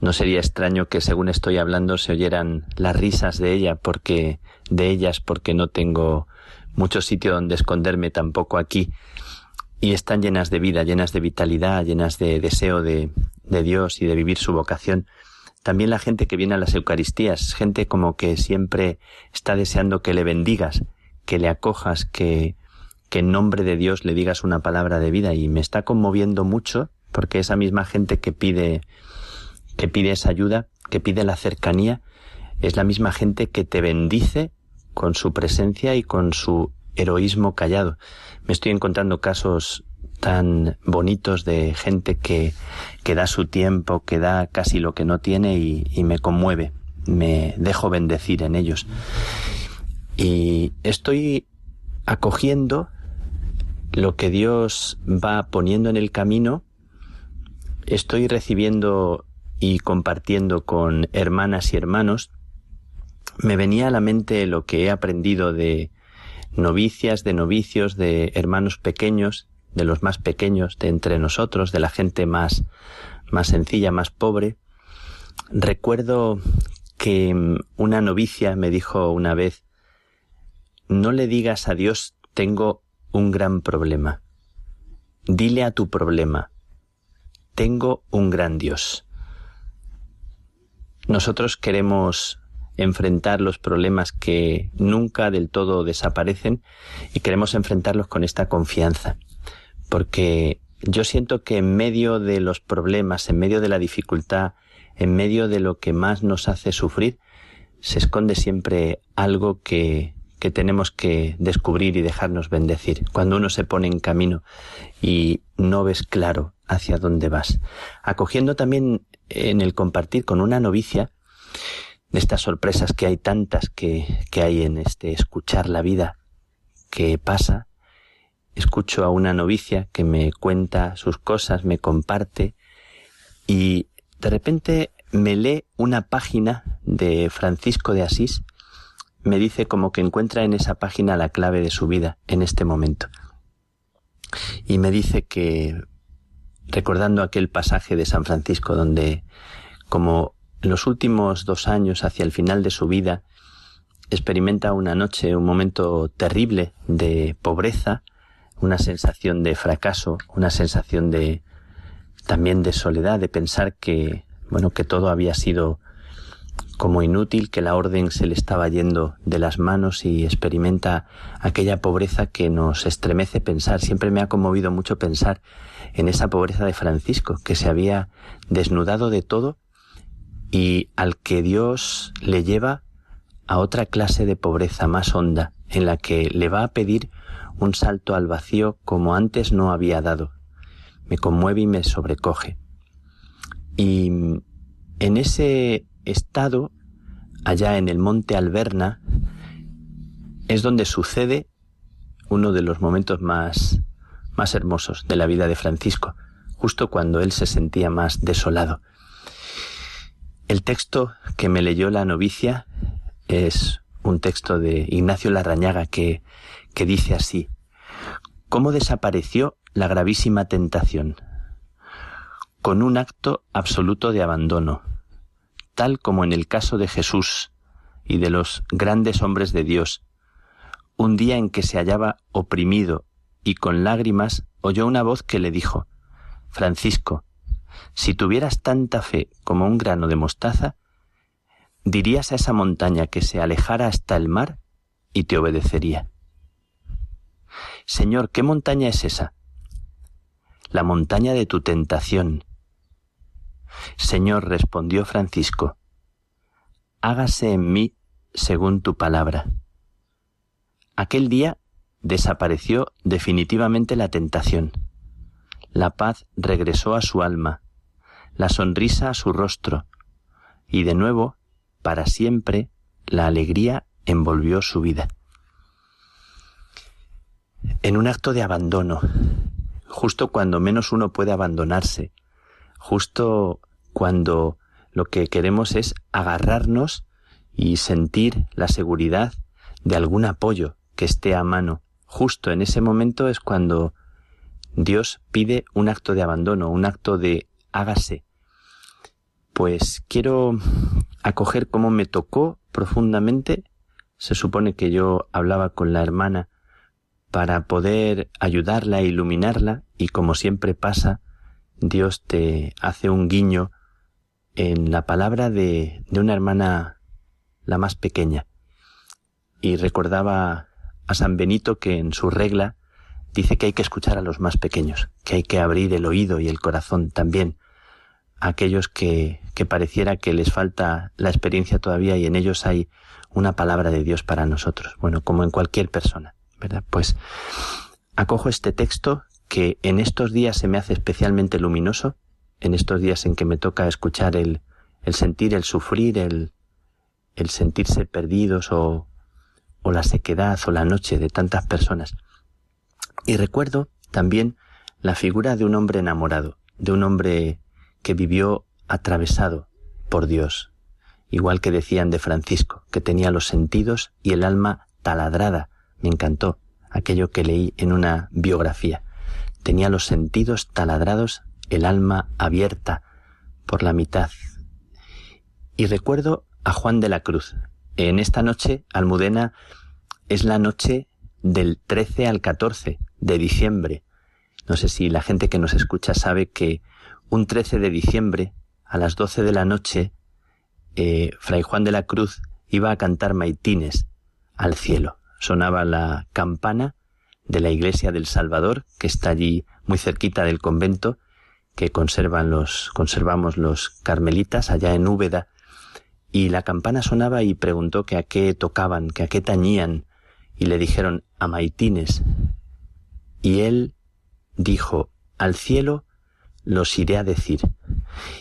No sería extraño que según estoy hablando se oyeran las risas de ella porque de ellas porque no tengo mucho sitio donde esconderme tampoco aquí y están llenas de vida, llenas de vitalidad, llenas de deseo de, de Dios y de vivir su vocación. También la gente que viene a las Eucaristías, gente como que siempre está deseando que le bendigas, que le acojas, que, que en nombre de Dios le digas una palabra de vida y me está conmoviendo mucho porque esa misma gente que pide que pide esa ayuda, que pide la cercanía, es la misma gente que te bendice con su presencia y con su heroísmo callado. Me estoy encontrando casos tan bonitos de gente que, que da su tiempo, que da casi lo que no tiene y, y me conmueve. Me dejo bendecir en ellos. Y estoy acogiendo lo que Dios va poniendo en el camino. Estoy recibiendo y compartiendo con hermanas y hermanos, me venía a la mente lo que he aprendido de novicias, de novicios, de hermanos pequeños, de los más pequeños de entre nosotros, de la gente más, más sencilla, más pobre. Recuerdo que una novicia me dijo una vez, no le digas a Dios tengo un gran problema. Dile a tu problema, tengo un gran Dios. Nosotros queremos enfrentar los problemas que nunca del todo desaparecen y queremos enfrentarlos con esta confianza. Porque yo siento que en medio de los problemas, en medio de la dificultad, en medio de lo que más nos hace sufrir, se esconde siempre algo que, que tenemos que descubrir y dejarnos bendecir. Cuando uno se pone en camino y no ves claro hacia dónde vas. Acogiendo también en el compartir con una novicia de estas sorpresas que hay tantas que, que hay en este escuchar la vida que pasa. Escucho a una novicia que me cuenta sus cosas, me comparte y de repente me lee una página de Francisco de Asís, me dice como que encuentra en esa página la clave de su vida en este momento. Y me dice que recordando aquel pasaje de San Francisco donde, como los últimos dos años, hacia el final de su vida, experimenta una noche, un momento terrible de pobreza, una sensación de fracaso, una sensación de también de soledad, de pensar que, bueno, que todo había sido como inútil, que la orden se le estaba yendo de las manos y experimenta aquella pobreza que nos estremece pensar. Siempre me ha conmovido mucho pensar en esa pobreza de Francisco, que se había desnudado de todo y al que Dios le lleva a otra clase de pobreza más honda, en la que le va a pedir un salto al vacío como antes no había dado. Me conmueve y me sobrecoge. Y en ese estado, allá en el monte Alberna, es donde sucede uno de los momentos más, más hermosos de la vida de Francisco, justo cuando él se sentía más desolado. El texto que me leyó la novicia es un texto de Ignacio Larrañaga que, que dice así, ¿Cómo desapareció la gravísima tentación? Con un acto absoluto de abandono, tal como en el caso de Jesús y de los grandes hombres de Dios, un día en que se hallaba oprimido y con lágrimas oyó una voz que le dijo, Francisco, si tuvieras tanta fe como un grano de mostaza, dirías a esa montaña que se alejara hasta el mar y te obedecería. Señor, ¿qué montaña es esa? La montaña de tu tentación. Señor, respondió Francisco, hágase en mí según tu palabra. Aquel día desapareció definitivamente la tentación. La paz regresó a su alma, la sonrisa a su rostro, y de nuevo, para siempre, la alegría envolvió su vida. En un acto de abandono, justo cuando menos uno puede abandonarse, justo cuando lo que queremos es agarrarnos y sentir la seguridad de algún apoyo que esté a mano. Justo en ese momento es cuando Dios pide un acto de abandono, un acto de hágase. Pues quiero acoger cómo me tocó profundamente. Se supone que yo hablaba con la hermana para poder ayudarla e iluminarla y como siempre pasa, Dios te hace un guiño en la palabra de, una hermana la más pequeña. Y recordaba a San Benito que en su regla dice que hay que escuchar a los más pequeños, que hay que abrir el oído y el corazón también a aquellos que, que pareciera que les falta la experiencia todavía y en ellos hay una palabra de Dios para nosotros, bueno, como en cualquier persona, ¿verdad? Pues acojo este texto que en estos días se me hace especialmente luminoso, en estos días en que me toca escuchar el, el sentir, el sufrir, el, el sentirse perdidos o, o la sequedad o la noche de tantas personas. Y recuerdo también la figura de un hombre enamorado, de un hombre que vivió atravesado por Dios, igual que decían de Francisco, que tenía los sentidos y el alma taladrada. Me encantó aquello que leí en una biografía. Tenía los sentidos taladrados, el alma abierta por la mitad. Y recuerdo a Juan de la Cruz. En esta noche, Almudena, es la noche del 13 al 14 de diciembre. No sé si la gente que nos escucha sabe que un 13 de diciembre, a las 12 de la noche, eh, Fray Juan de la Cruz iba a cantar maitines al cielo. Sonaba la campana de la iglesia del Salvador, que está allí muy cerquita del convento, que conservan los, conservamos los carmelitas allá en Úbeda, y la campana sonaba y preguntó que a qué tocaban, que a qué tañían, y le dijeron a maitines. Y él dijo, al cielo los iré a decir.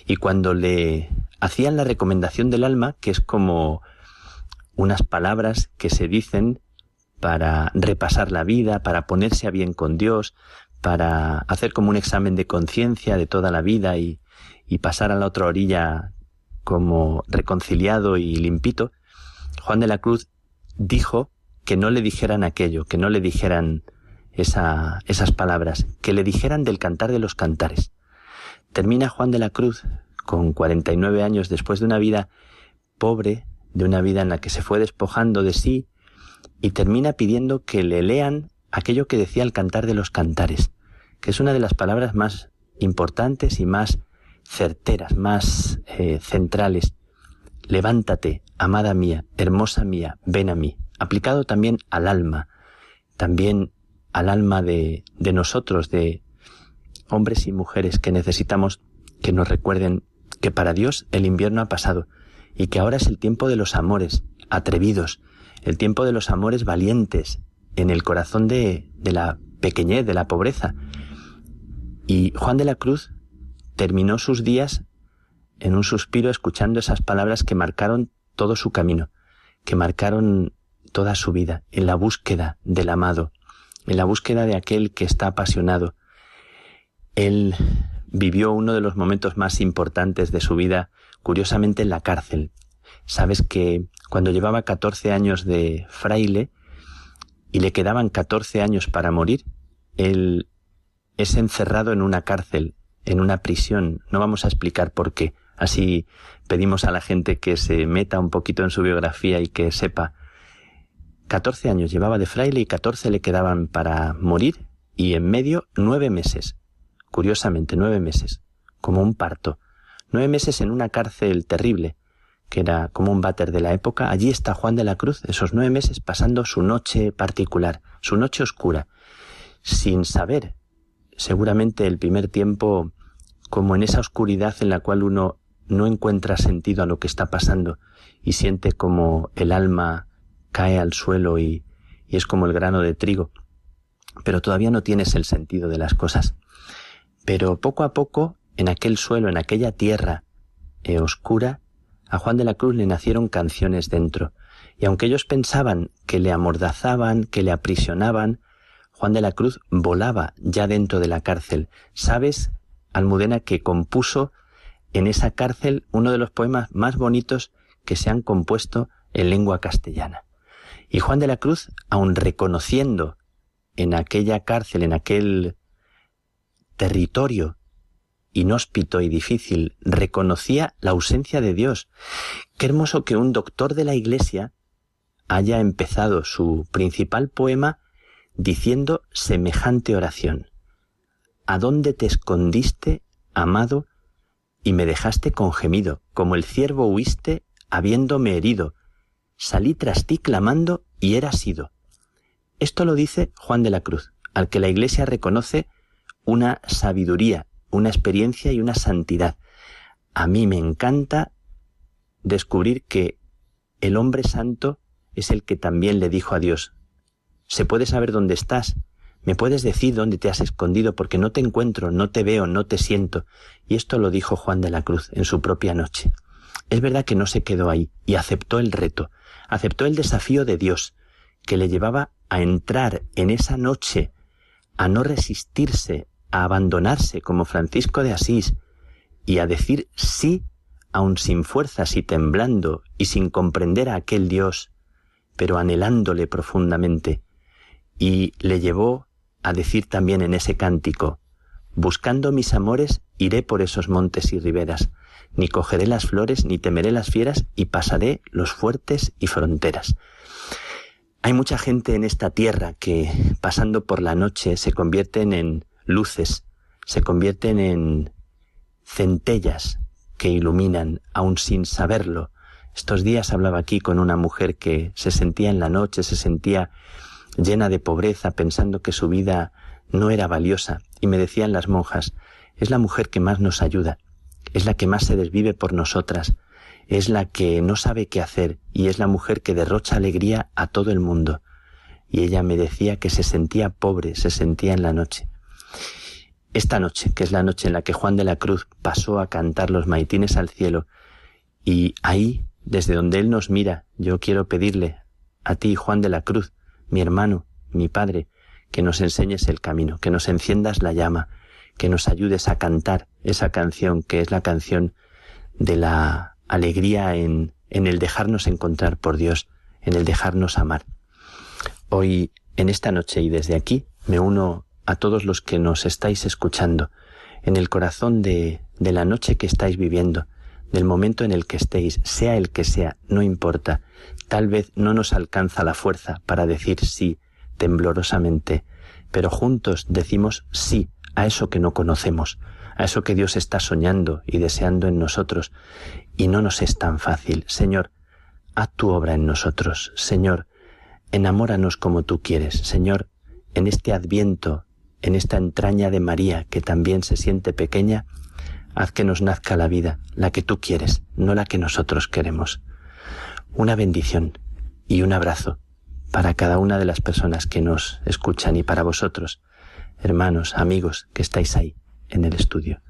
Y cuando le hacían la recomendación del alma, que es como unas palabras que se dicen para repasar la vida, para ponerse a bien con Dios, para hacer como un examen de conciencia de toda la vida y, y pasar a la otra orilla como reconciliado y limpito, Juan de la Cruz dijo que no le dijeran aquello, que no le dijeran esa, esas palabras, que le dijeran del cantar de los cantares. Termina Juan de la Cruz con 49 años después de una vida pobre, de una vida en la que se fue despojando de sí, y termina pidiendo que le lean aquello que decía el cantar de los cantares, que es una de las palabras más importantes y más certeras, más eh, centrales. Levántate, amada mía, hermosa mía, ven a mí. Aplicado también al alma, también al alma de, de nosotros, de hombres y mujeres que necesitamos que nos recuerden que para Dios el invierno ha pasado y que ahora es el tiempo de los amores atrevidos, el tiempo de los amores valientes en el corazón de, de la pequeñez, de la pobreza. Y Juan de la Cruz terminó sus días en un suspiro escuchando esas palabras que marcaron todo su camino, que marcaron toda su vida, en la búsqueda del amado, en la búsqueda de aquel que está apasionado. Él vivió uno de los momentos más importantes de su vida, curiosamente en la cárcel. Sabes que cuando llevaba 14 años de fraile y le quedaban 14 años para morir, él es encerrado en una cárcel, en una prisión. No vamos a explicar por qué. Así pedimos a la gente que se meta un poquito en su biografía y que sepa. 14 años llevaba de fraile y 14 le quedaban para morir y en medio nueve meses. Curiosamente, nueve meses. Como un parto. Nueve meses en una cárcel terrible, que era como un váter de la época. Allí está Juan de la Cruz, esos nueve meses pasando su noche particular, su noche oscura, sin saber, seguramente el primer tiempo, como en esa oscuridad en la cual uno no encuentra sentido a lo que está pasando y siente como el alma cae al suelo y, y es como el grano de trigo, pero todavía no tienes el sentido de las cosas. Pero poco a poco, en aquel suelo, en aquella tierra eh, oscura, a Juan de la Cruz le nacieron canciones dentro, y aunque ellos pensaban que le amordazaban, que le aprisionaban, Juan de la Cruz volaba ya dentro de la cárcel. ¿Sabes, Almudena, que compuso en esa cárcel uno de los poemas más bonitos que se han compuesto en lengua castellana? Y Juan de la Cruz, aun reconociendo en aquella cárcel, en aquel territorio inhóspito y difícil, reconocía la ausencia de Dios. Qué hermoso que un doctor de la Iglesia haya empezado su principal poema diciendo semejante oración. ¿A dónde te escondiste, amado, y me dejaste con gemido, como el ciervo huiste, habiéndome herido? Salí tras ti clamando y era sido. Esto lo dice Juan de la Cruz, al que la Iglesia reconoce una sabiduría, una experiencia y una santidad. A mí me encanta descubrir que el hombre santo es el que también le dijo a Dios, ¿se puede saber dónde estás? ¿Me puedes decir dónde te has escondido? Porque no te encuentro, no te veo, no te siento. Y esto lo dijo Juan de la Cruz en su propia noche. Es verdad que no se quedó ahí y aceptó el reto, aceptó el desafío de Dios, que le llevaba a entrar en esa noche, a no resistirse, a abandonarse como Francisco de Asís y a decir sí, aun sin fuerzas y temblando y sin comprender a aquel Dios, pero anhelándole profundamente, y le llevó a decir también en ese cántico, Buscando mis amores iré por esos montes y riberas, ni cogeré las flores, ni temeré las fieras, y pasaré los fuertes y fronteras. Hay mucha gente en esta tierra que, pasando por la noche, se convierten en luces, se convierten en centellas que iluminan, aun sin saberlo. Estos días hablaba aquí con una mujer que se sentía en la noche, se sentía llena de pobreza, pensando que su vida no era valiosa, y me decían las monjas, es la mujer que más nos ayuda, es la que más se desvive por nosotras, es la que no sabe qué hacer y es la mujer que derrocha alegría a todo el mundo. Y ella me decía que se sentía pobre, se sentía en la noche. Esta noche, que es la noche en la que Juan de la Cruz pasó a cantar los maitines al cielo, y ahí, desde donde Él nos mira, yo quiero pedirle a ti, Juan de la Cruz, mi hermano, mi padre, que nos enseñes el camino, que nos enciendas la llama, que nos ayudes a cantar esa canción que es la canción de la alegría en, en el dejarnos encontrar por Dios, en el dejarnos amar. Hoy, en esta noche y desde aquí, me uno a todos los que nos estáis escuchando, en el corazón de, de la noche que estáis viviendo, del momento en el que estéis, sea el que sea, no importa. Tal vez no nos alcanza la fuerza para decir sí temblorosamente, pero juntos decimos sí a eso que no conocemos, a eso que Dios está soñando y deseando en nosotros, y no nos es tan fácil. Señor, haz tu obra en nosotros. Señor, enamóranos como tú quieres. Señor, en este adviento, en esta entraña de María que también se siente pequeña, haz que nos nazca la vida, la que tú quieres, no la que nosotros queremos. Una bendición y un abrazo para cada una de las personas que nos escuchan y para vosotros, hermanos, amigos que estáis ahí en el estudio.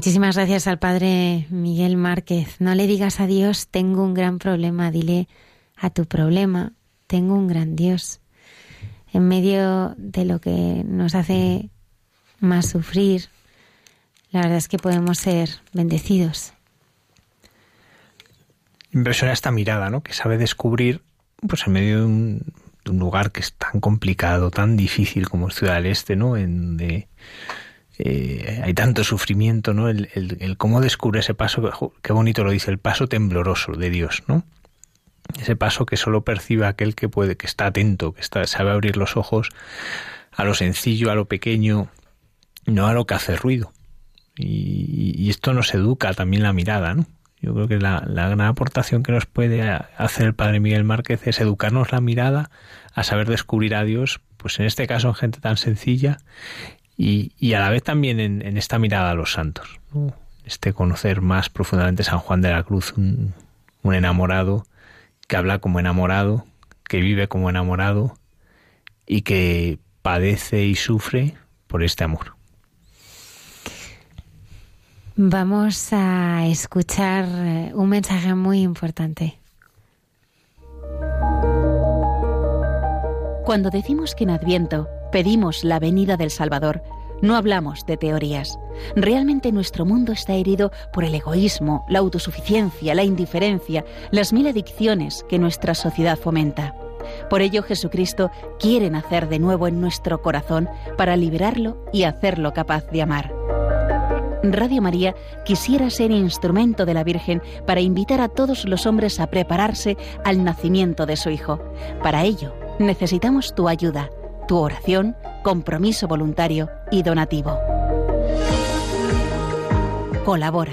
Muchísimas gracias al padre Miguel Márquez. No le digas a Dios, tengo un gran problema, dile a tu problema, tengo un gran Dios. En medio de lo que nos hace más sufrir, la verdad es que podemos ser bendecidos. Impresiona esta mirada, ¿no? Que sabe descubrir, pues en medio de un, lugar que es tan complicado, tan difícil como Ciudad del Este, ¿no? En eh, hay tanto sufrimiento, ¿no? El, cómo descubre ese paso, qué bonito lo dice, el paso tembloroso de Dios, ¿no? Ese paso que solo percibe aquel que puede, que está atento, que está, sabe abrir los ojos a lo sencillo, a lo pequeño, no a lo que hace ruido. Y, esto nos educa también la mirada, ¿no? Yo creo que la, la, gran aportación que nos puede hacer el padre Miguel Márquez es educarnos la mirada a saber descubrir a Dios, pues en este caso en gente tan sencilla y, a la vez también en, esta mirada a los santos, este conocer más profundamente San Juan de la Cruz, un, enamorado que habla como enamorado, que vive como enamorado y que padece y sufre por este amor. Vamos a escuchar eh, un mensaje muy importante. Cuando decimos que en Adviento pedimos la venida del Salvador, no hablamos de teorías. Realmente nuestro mundo está herido por el egoísmo, la autosuficiencia, la indiferencia, las mil adicciones que nuestra sociedad fomenta. Por ello Jesucristo quiere nacer de nuevo en nuestro corazón para liberarlo y hacerlo capaz de amar. Radio María quisiera ser instrumento de la Virgen para invitar a todos los hombres a prepararse al nacimiento de su Hijo. Para ello, necesitamos tu ayuda tu oración, compromiso voluntario y donativo. Colabora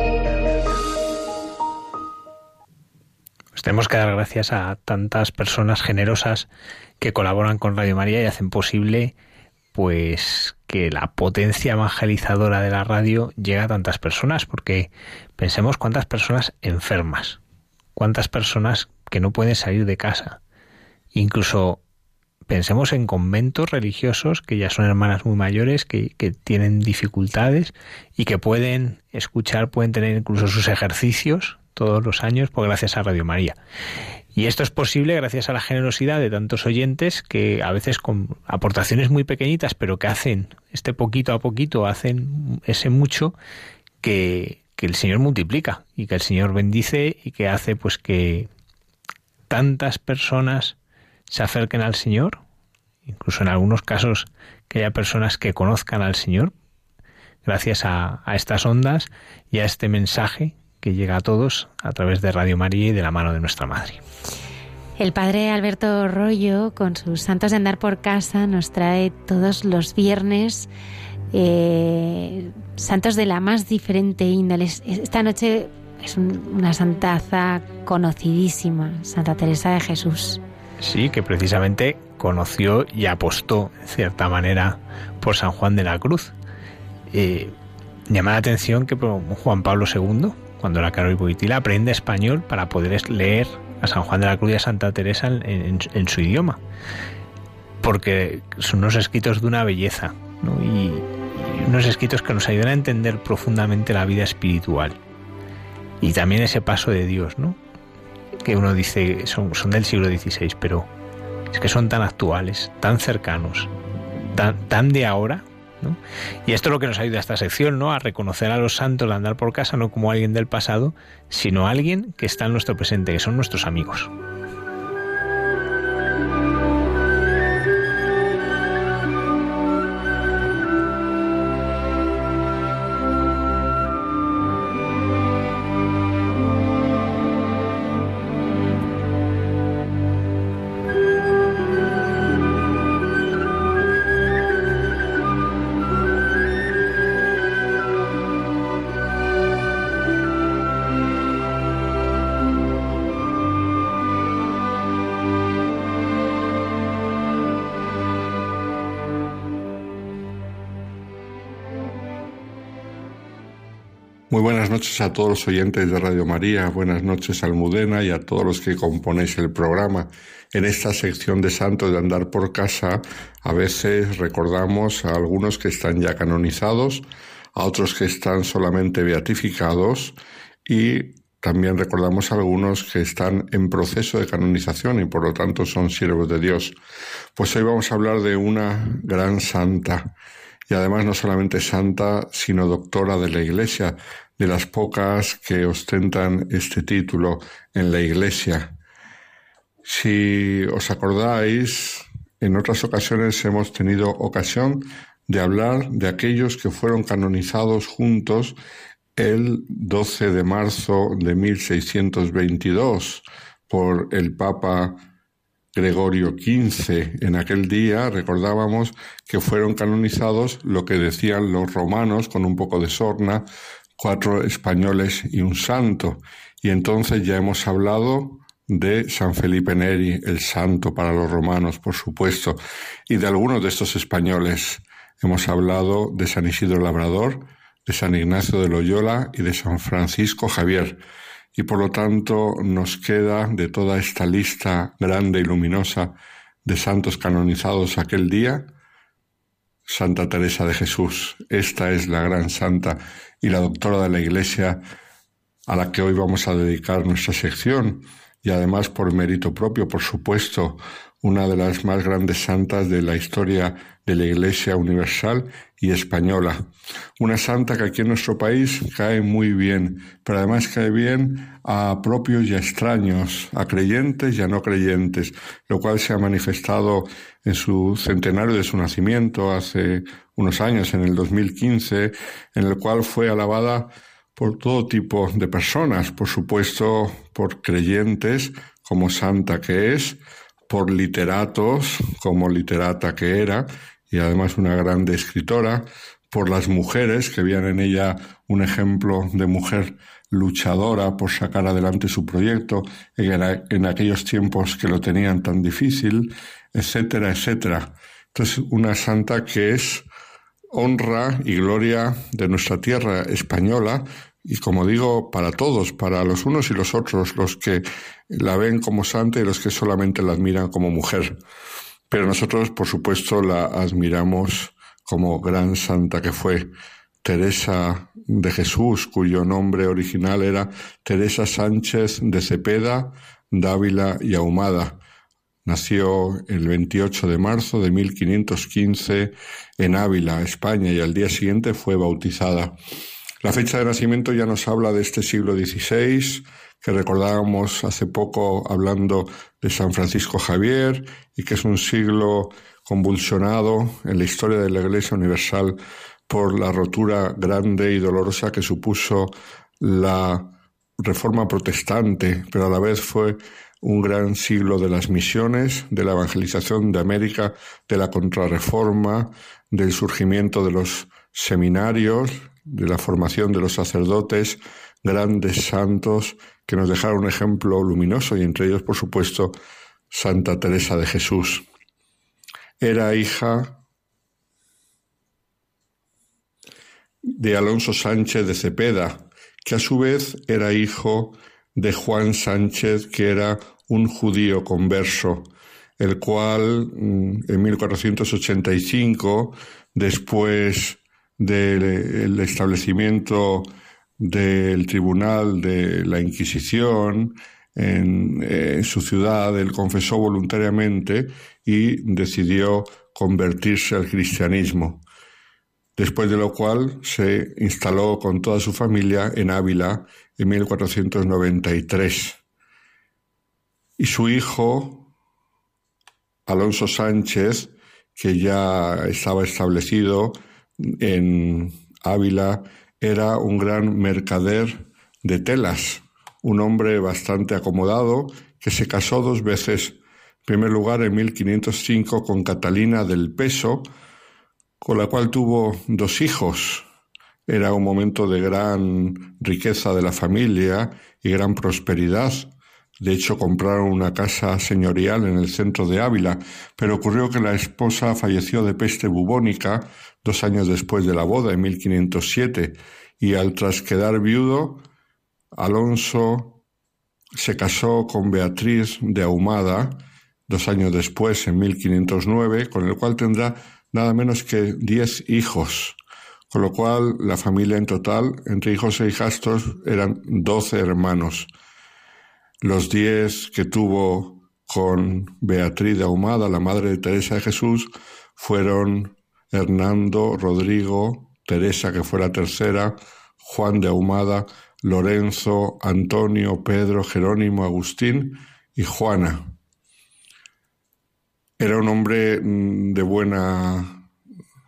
Tenemos que dar gracias a tantas personas generosas que colaboran con Radio María y hacen posible pues que la potencia evangelizadora de la radio llegue a tantas personas, porque pensemos cuántas personas enfermas, cuántas personas que no pueden salir de casa, incluso pensemos en conventos religiosos que ya son hermanas muy mayores, que, que, tienen dificultades y que pueden escuchar, pueden tener incluso sus ejercicios todos los años, pues gracias a Radio María. Y esto es posible gracias a la generosidad de tantos oyentes que a veces con aportaciones muy pequeñitas, pero que hacen este poquito a poquito, hacen ese mucho que, que el Señor multiplica y que el Señor bendice y que hace pues que tantas personas se acerquen al Señor, incluso en algunos casos que haya personas que conozcan al Señor, gracias a, a estas ondas y a este mensaje que llega a todos a través de Radio María y de la mano de nuestra Madre. El padre Alberto Rollo, con sus santos de andar por casa, nos trae todos los viernes eh, santos de la más diferente índole. Esta noche es una santaza conocidísima, Santa Teresa de Jesús. Sí, que precisamente conoció y apostó, en cierta manera, por San Juan de la Cruz. Eh, llama la atención que Juan Pablo II, cuando la Caro Boitila aprende español para poder leer a San Juan de la Cruz y a Santa Teresa en, su idioma. Porque son unos escritos de una belleza y, unos escritos que nos ayudan a entender profundamente la vida espiritual y también ese paso de Dios, ¿no? que uno dice son, son del siglo XVI, pero es que son tan actuales, tan cercanos, tan, tan de ahora y esto es lo que nos ayuda a esta sección, ¿no? A reconocer a los santos, a andar por casa, no como alguien del pasado, sino alguien que está en nuestro presente, que son nuestros amigos. Noches a todos los oyentes de Radio María, buenas noches Almudena y a todos los que componéis el programa. En esta sección de Santos de Andar por Casa, a veces recordamos a algunos que están ya canonizados, a otros que están solamente beatificados y también recordamos a algunos que están en proceso de canonización y por lo tanto son siervos de Dios. Pues hoy vamos a hablar de una gran santa y además no solamente santa, sino doctora de la Iglesia, de las pocas que ostentan este título en la Iglesia. Si os acordáis, en otras ocasiones hemos tenido ocasión de hablar de aquellos que fueron canonizados juntos el 12 de marzo de 1622 por el Papa Gregorio XV. En aquel día recordábamos que fueron canonizados lo que decían los romanos con un poco de sorna, cuatro españoles y un santo. Y entonces ya hemos hablado de San Felipe Neri, el santo para los romanos, por supuesto, y de algunos de estos españoles. Hemos hablado de San Isidro Labrador, de San Ignacio de Loyola y de San Francisco Javier y por lo tanto nos queda de toda esta lista grande y luminosa de santos canonizados aquel día, Santa Teresa de Jesús. Esta es la gran santa y la doctora de la Iglesia a la que hoy vamos a dedicar nuestra sección y además por mérito propio, por supuesto, una de las más grandes santas de la historia de la Iglesia Universal y española. Una santa que aquí en nuestro país cae muy bien, pero además cae bien a propios y a extraños, a creyentes y a no creyentes, lo cual se ha manifestado en su centenario de su nacimiento hace unos años, en el 2015, en el cual fue alabada por todo tipo de personas, por supuesto por creyentes como santa que es, por literatos como literata que era y además una grande escritora, por las mujeres que veían en ella un ejemplo de mujer luchadora por sacar adelante su proyecto en, aquellos tiempos que lo tenían tan difícil, etcétera, etcétera. Entonces, una santa que es honra y gloria de nuestra tierra española, y como digo, para todos, para los unos y los otros, los que la ven como santa y los que solamente la admiran como mujer. Pero nosotros, por supuesto, la admiramos como gran santa que fue Teresa de Jesús, cuyo nombre original era Teresa Sánchez de Cepeda, Dávila y Ahumada. Nació el 28 de marzo de 1515 en Ávila, España, y al día siguiente fue bautizada. La fecha de nacimiento ya nos habla de este siglo XVI, que recordábamos hace poco hablando de San Francisco Javier, y que es un siglo convulsionado en la historia de la Iglesia Universal por la rotura grande y dolorosa que supuso la reforma protestante, pero a la vez fue un gran siglo de las misiones, de la evangelización de América, de la contrarreforma, del surgimiento de los seminarios, de la formación de los sacerdotes, grandes santos que nos dejaron un ejemplo luminoso y entre ellos, por supuesto, Santa Teresa de Jesús. Era hija de Alonso Sánchez de Cepeda, que a su vez era hijo de Juan Sánchez, que era un judío converso, el cual mm, en 1485, después del establecimiento del Tribunal de la Inquisición en, su ciudad, él confesó voluntariamente y decidió convertirse al cristianismo, después de lo cual se instaló con toda su familia en Ávila en 1493. Y su hijo, Alonso Sánchez, que ya estaba establecido en Ávila, era un gran mercader de telas, un hombre bastante acomodado que se casó dos veces. En primer lugar, en 1505 con Catalina del Peso, con la cual tuvo dos hijos. Era un momento de gran riqueza de la familia y gran prosperidad. De hecho, compraron una casa señorial en el centro de Ávila, pero ocurrió que la esposa falleció de peste bubónica dos años después de la boda, en 1507, y al tras quedar viudo, Alonso se casó con Beatriz de Ahumada dos años después, en 1509, con el cual tendrá nada menos que diez hijos, con lo cual la familia en total, entre hijos e hijastros, eran doce hermanos. Los diez que tuvo con Beatriz de Ahumada, la madre de Teresa de Jesús, fueron Hernando, Rodrigo, Teresa, que fue la tercera, Juan de Ahumada, Lorenzo, Antonio, Pedro, Jerónimo, Agustín y Juana. Era un hombre mm, de buena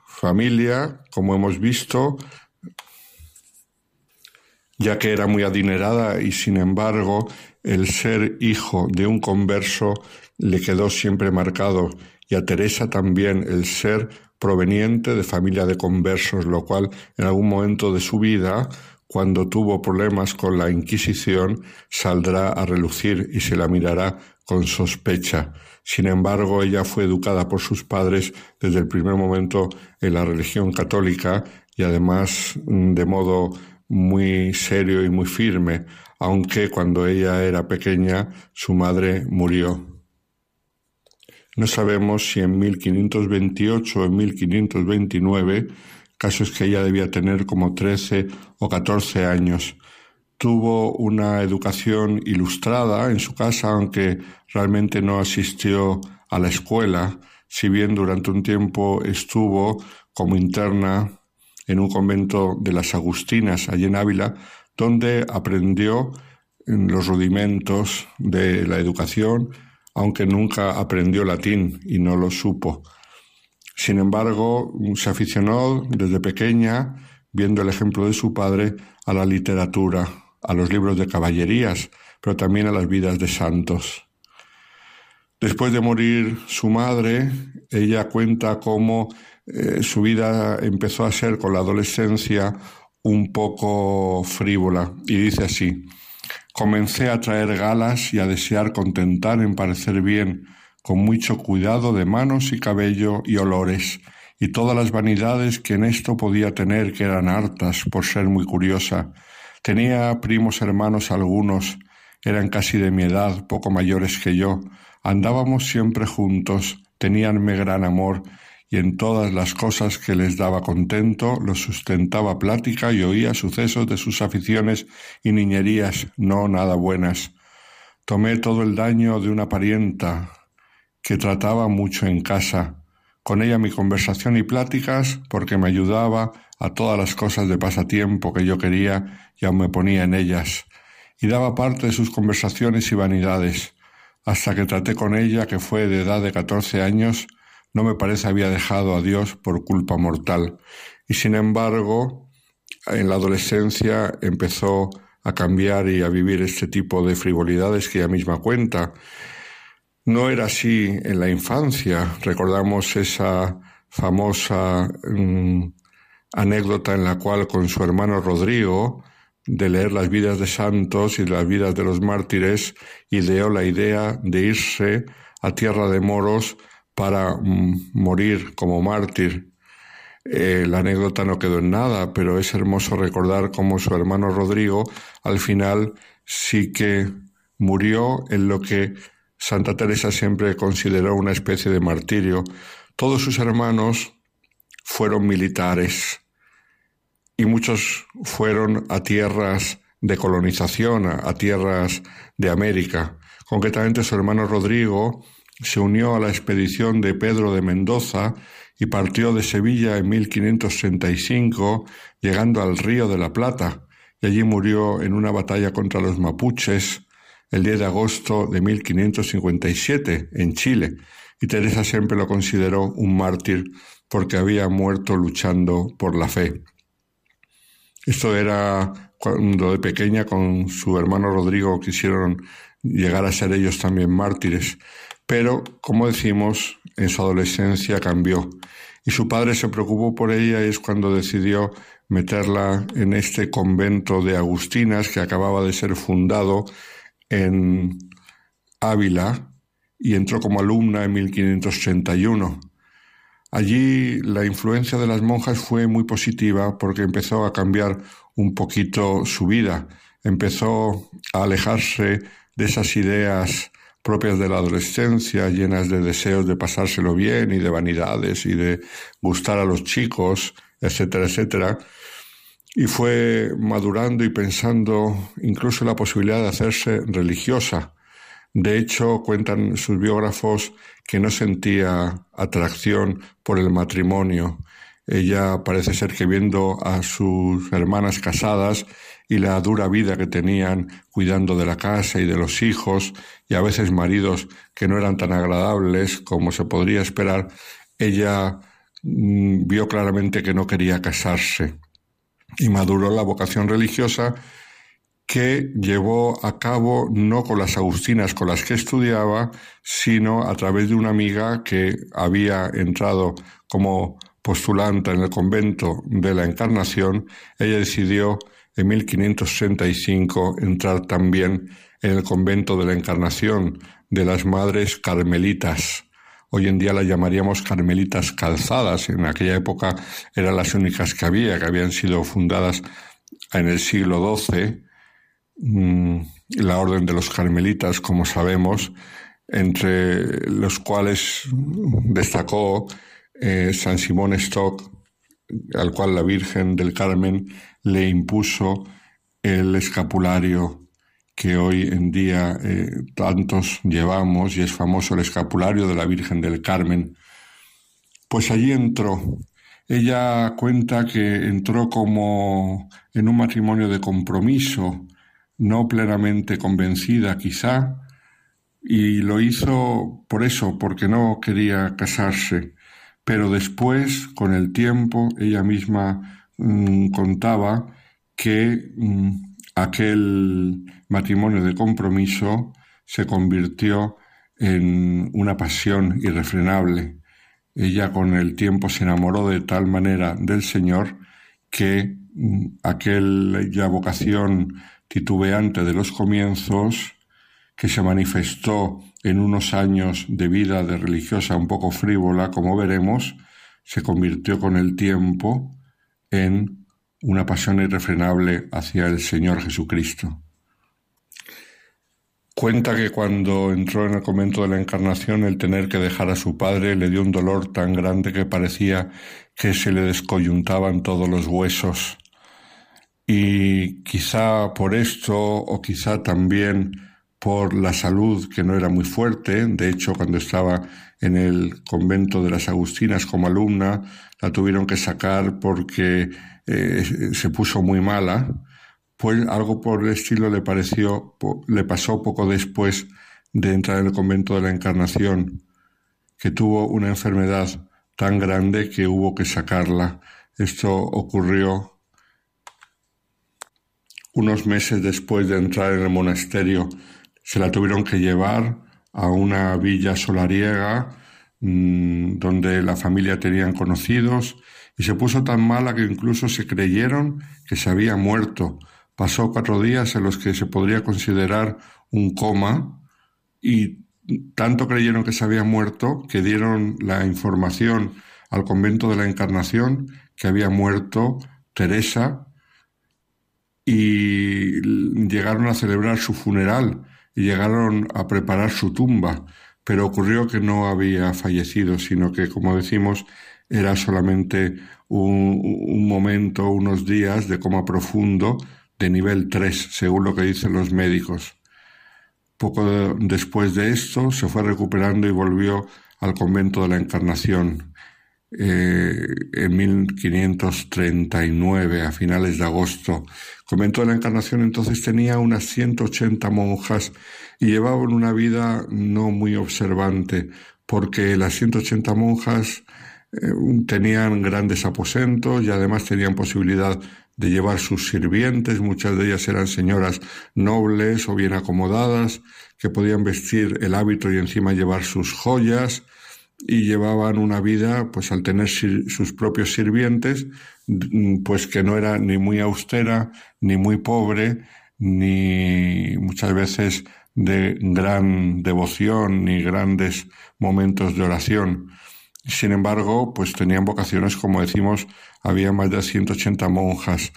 familia, como hemos visto, ya que era muy adinerada y sin embargo el ser hijo de un converso le quedó siempre marcado y a Teresa también el ser proveniente de familia de conversos, lo cual en algún momento de su vida cuando tuvo problemas con la Inquisición, saldrá a relucir y se la mirará con sospecha. Sin embargo, ella fue educada por sus padres desde el primer momento en la religión católica y además mm, de modo muy serio y muy firme, aunque cuando ella era pequeña su madre murió. No sabemos si en 1528 o en 1529 caso es que ella debía tener como 13 o 14 años. Tuvo una educación ilustrada en su casa, aunque realmente no asistió a la escuela, si bien durante un tiempo estuvo como interna en un convento de las Agustinas, allí en Ávila, donde aprendió los rudimentos de la educación, aunque nunca aprendió latín y no lo supo. Sin embargo, se aficionó desde pequeña, viendo el ejemplo de su padre, a la literatura, a los libros de caballerías, pero también a las vidas de santos. Después de morir su madre, ella cuenta cómo eh, su vida empezó a ser con la adolescencia un poco frívola y dice así, comencé a traer galas y a desear contentar en parecer bien, con mucho cuidado de manos y cabello y olores, y todas las vanidades que en esto podía tener, que eran hartas por ser muy curiosa. Tenía primos hermanos algunos, eran casi de mi edad, poco mayores que yo. Andábamos siempre juntos, teníanme gran amor, y en todas las cosas que les daba contento los sustentaba plática y oía sucesos de sus aficiones y niñerías no nada buenas. Tomé todo el daño de una parienta, que trataba mucho en casa. Con ella mi conversación y pláticas porque me ayudaba a todas las cosas de pasatiempo que yo quería y aún me ponía en ellas, y daba parte de sus conversaciones y vanidades, hasta que traté con ella, que fue de edad de catorce años, no me parece había dejado a Dios por culpa mortal, y sin embargo, en la adolescencia empezó a cambiar y a vivir este tipo de frivolidades que ella misma cuenta, no era así en la infancia. Recordamos esa famosa mm, anécdota en la cual con su hermano Rodrigo, de leer las vidas de santos y las vidas de los mártires, ideó la idea de irse a tierra de moros para mm, morir como mártir. Eh, la anécdota no quedó en nada, pero es hermoso recordar cómo su hermano Rodrigo al final sí que murió en lo que Santa Teresa siempre consideró una especie de martirio. Todos sus hermanos fueron militares y muchos fueron a tierras de colonización, a, tierras de América. Concretamente su hermano Rodrigo se unió a la expedición de Pedro de Mendoza y partió de Sevilla en 1535, llegando al río de la Plata, y allí murió en una batalla contra los mapuches el 10 de agosto de 1557 en Chile, y Teresa siempre lo consideró un mártir porque había muerto luchando por la fe. Esto era cuando de pequeña con su hermano Rodrigo quisieron llegar a ser ellos también mártires, pero como decimos, en su adolescencia cambió y su padre se preocupó por ella y es cuando decidió meterla en este convento de Agustinas que acababa de ser fundado en Ávila y entró como alumna en 1581. Allí la influencia de las monjas fue muy positiva porque empezó a cambiar un poquito su vida, empezó a alejarse de esas ideas propias de la adolescencia, llenas de deseos de pasárselo bien y de vanidades y de gustar a los chicos, etcétera, etcétera. Y fue madurando y pensando incluso la posibilidad de hacerse religiosa. De hecho, cuentan sus biógrafos que no sentía atracción por el matrimonio. Ella parece ser que viendo a sus hermanas casadas y la dura vida que tenían cuidando de la casa y de los hijos y a veces maridos que no eran tan agradables como se podría esperar, ella mm, vio claramente que no quería casarse y maduró la vocación religiosa que llevó a cabo no con las agustinas con las que estudiaba, sino a través de una amiga que había entrado como postulante en el convento de la Encarnación, ella decidió en 1565 entrar también en el convento de la Encarnación de las Madres Carmelitas. Hoy en día las llamaríamos Carmelitas Calzadas. En aquella época eran las únicas que había, que habían sido fundadas en el siglo XII Mm, la orden de los carmelitas, como sabemos, entre los cuales destacó eh, San Simón Stock, al cual la Virgen del Carmen le impuso el escapulario que hoy en día eh, tantos llevamos y es famoso el escapulario de la Virgen del Carmen. Pues allí entró. Ella cuenta que entró como en un matrimonio de compromiso, no plenamente convencida quizá, y lo hizo por eso, porque no quería casarse. Pero después, con el tiempo, ella misma mm, contaba que mm, aquel matrimonio de compromiso se convirtió en una pasión irrefrenable. Ella con el tiempo se enamoró de tal manera del Señor que mm, aquella vocación titubeante de los comienzos, que se manifestó en unos años de vida de religiosa un poco frívola, como veremos, se convirtió con el tiempo en una pasión irrefrenable hacia el Señor Jesucristo. Cuenta que cuando entró en el convento de la Encarnación el tener que dejar a su padre le dio un dolor tan grande que parecía que se le descoyuntaban todos los huesos y quizá por esto o quizá también por la salud que no era muy fuerte. De hecho, cuando estaba en el convento de las Agustinas como alumna, la tuvieron que sacar porque eh, se puso muy mala. Pues algo por el estilo le pareció, le pasó poco después de entrar en el convento de la Encarnación, que tuvo una enfermedad tan grande que hubo que sacarla. Esto ocurrió unos meses después de entrar en el monasterio, se la tuvieron que llevar a una villa solariega mm, donde la familia tenían conocidos y se puso tan mala que incluso se creyeron que se había muerto. Pasó cuatro días en los que se podría considerar un coma y tanto creyeron que se había muerto que dieron la información al convento de la Encarnación que había muerto Teresa y llegaron a celebrar su funeral y llegaron a preparar su tumba, pero ocurrió que no había fallecido, sino que, como decimos, era solamente un, momento, unos días de coma profundo de nivel 3, según lo que dicen los médicos. Poco después de esto se fue recuperando y volvió al convento de la Encarnación eh, en 1539, a finales de agosto. Convento de la Encarnación entonces tenía unas 180 monjas y llevaban una vida no muy observante, porque las 180 monjas eh, tenían grandes aposentos y además tenían posibilidad de llevar sus sirvientes, muchas de ellas eran señoras nobles o bien acomodadas, que podían vestir el hábito y encima llevar sus joyas, y llevaban una vida, pues al tener sus propios sirvientes, mm, pues que no era ni muy austera, ni muy pobre, ni muchas veces de gran devoción, ni grandes momentos de oración. Sin embargo, pues tenían vocaciones, como decimos, había más de 180 monjas.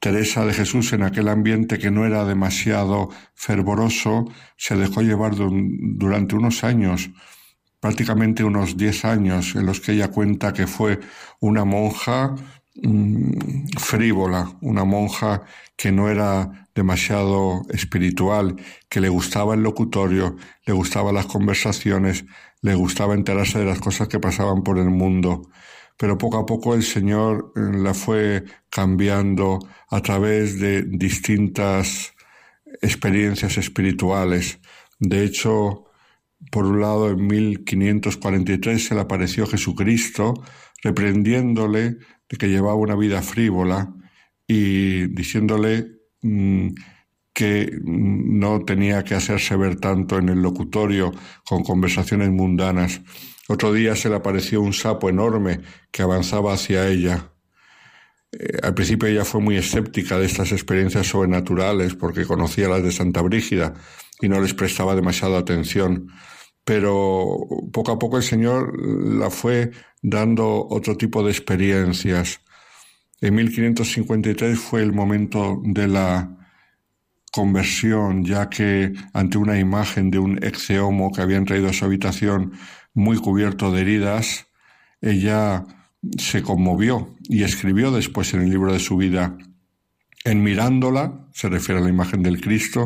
Teresa de Jesús en aquel ambiente que no era demasiado fervoroso, se dejó llevar durante unos años, prácticamente unos 10 años, en los que ella cuenta que fue una monja mm, frívola, una monja que no era demasiado espiritual, que le gustaba el locutorio, le gustaban las conversaciones, le gustaba enterarse de las cosas que pasaban por el mundo. Pero poco a poco el Señor eh, la fue cambiando a través de distintas experiencias espirituales. De hecho, por un lado, en 1543 se le apareció Jesucristo reprendiéndole de que llevaba una vida frívola y diciéndole mm, que no tenía que hacerse ver tanto en el locutorio con conversaciones mundanas. Otro día se le apareció un sapo enorme que avanzaba hacia ella. Eh, al principio ella fue muy escéptica de estas experiencias sobrenaturales porque conocía las de Santa Brígida y no les prestaba demasiada atención. Pero poco a poco el Señor la fue dando otro tipo de experiencias. En 1553 fue el momento de la conversión, ya que ante una imagen de un exeomo que habían traído a su habitación muy cubierto de heridas, ella se conmovió y escribió después en el libro de su vida, en mirándola, se refiere a la imagen del Cristo,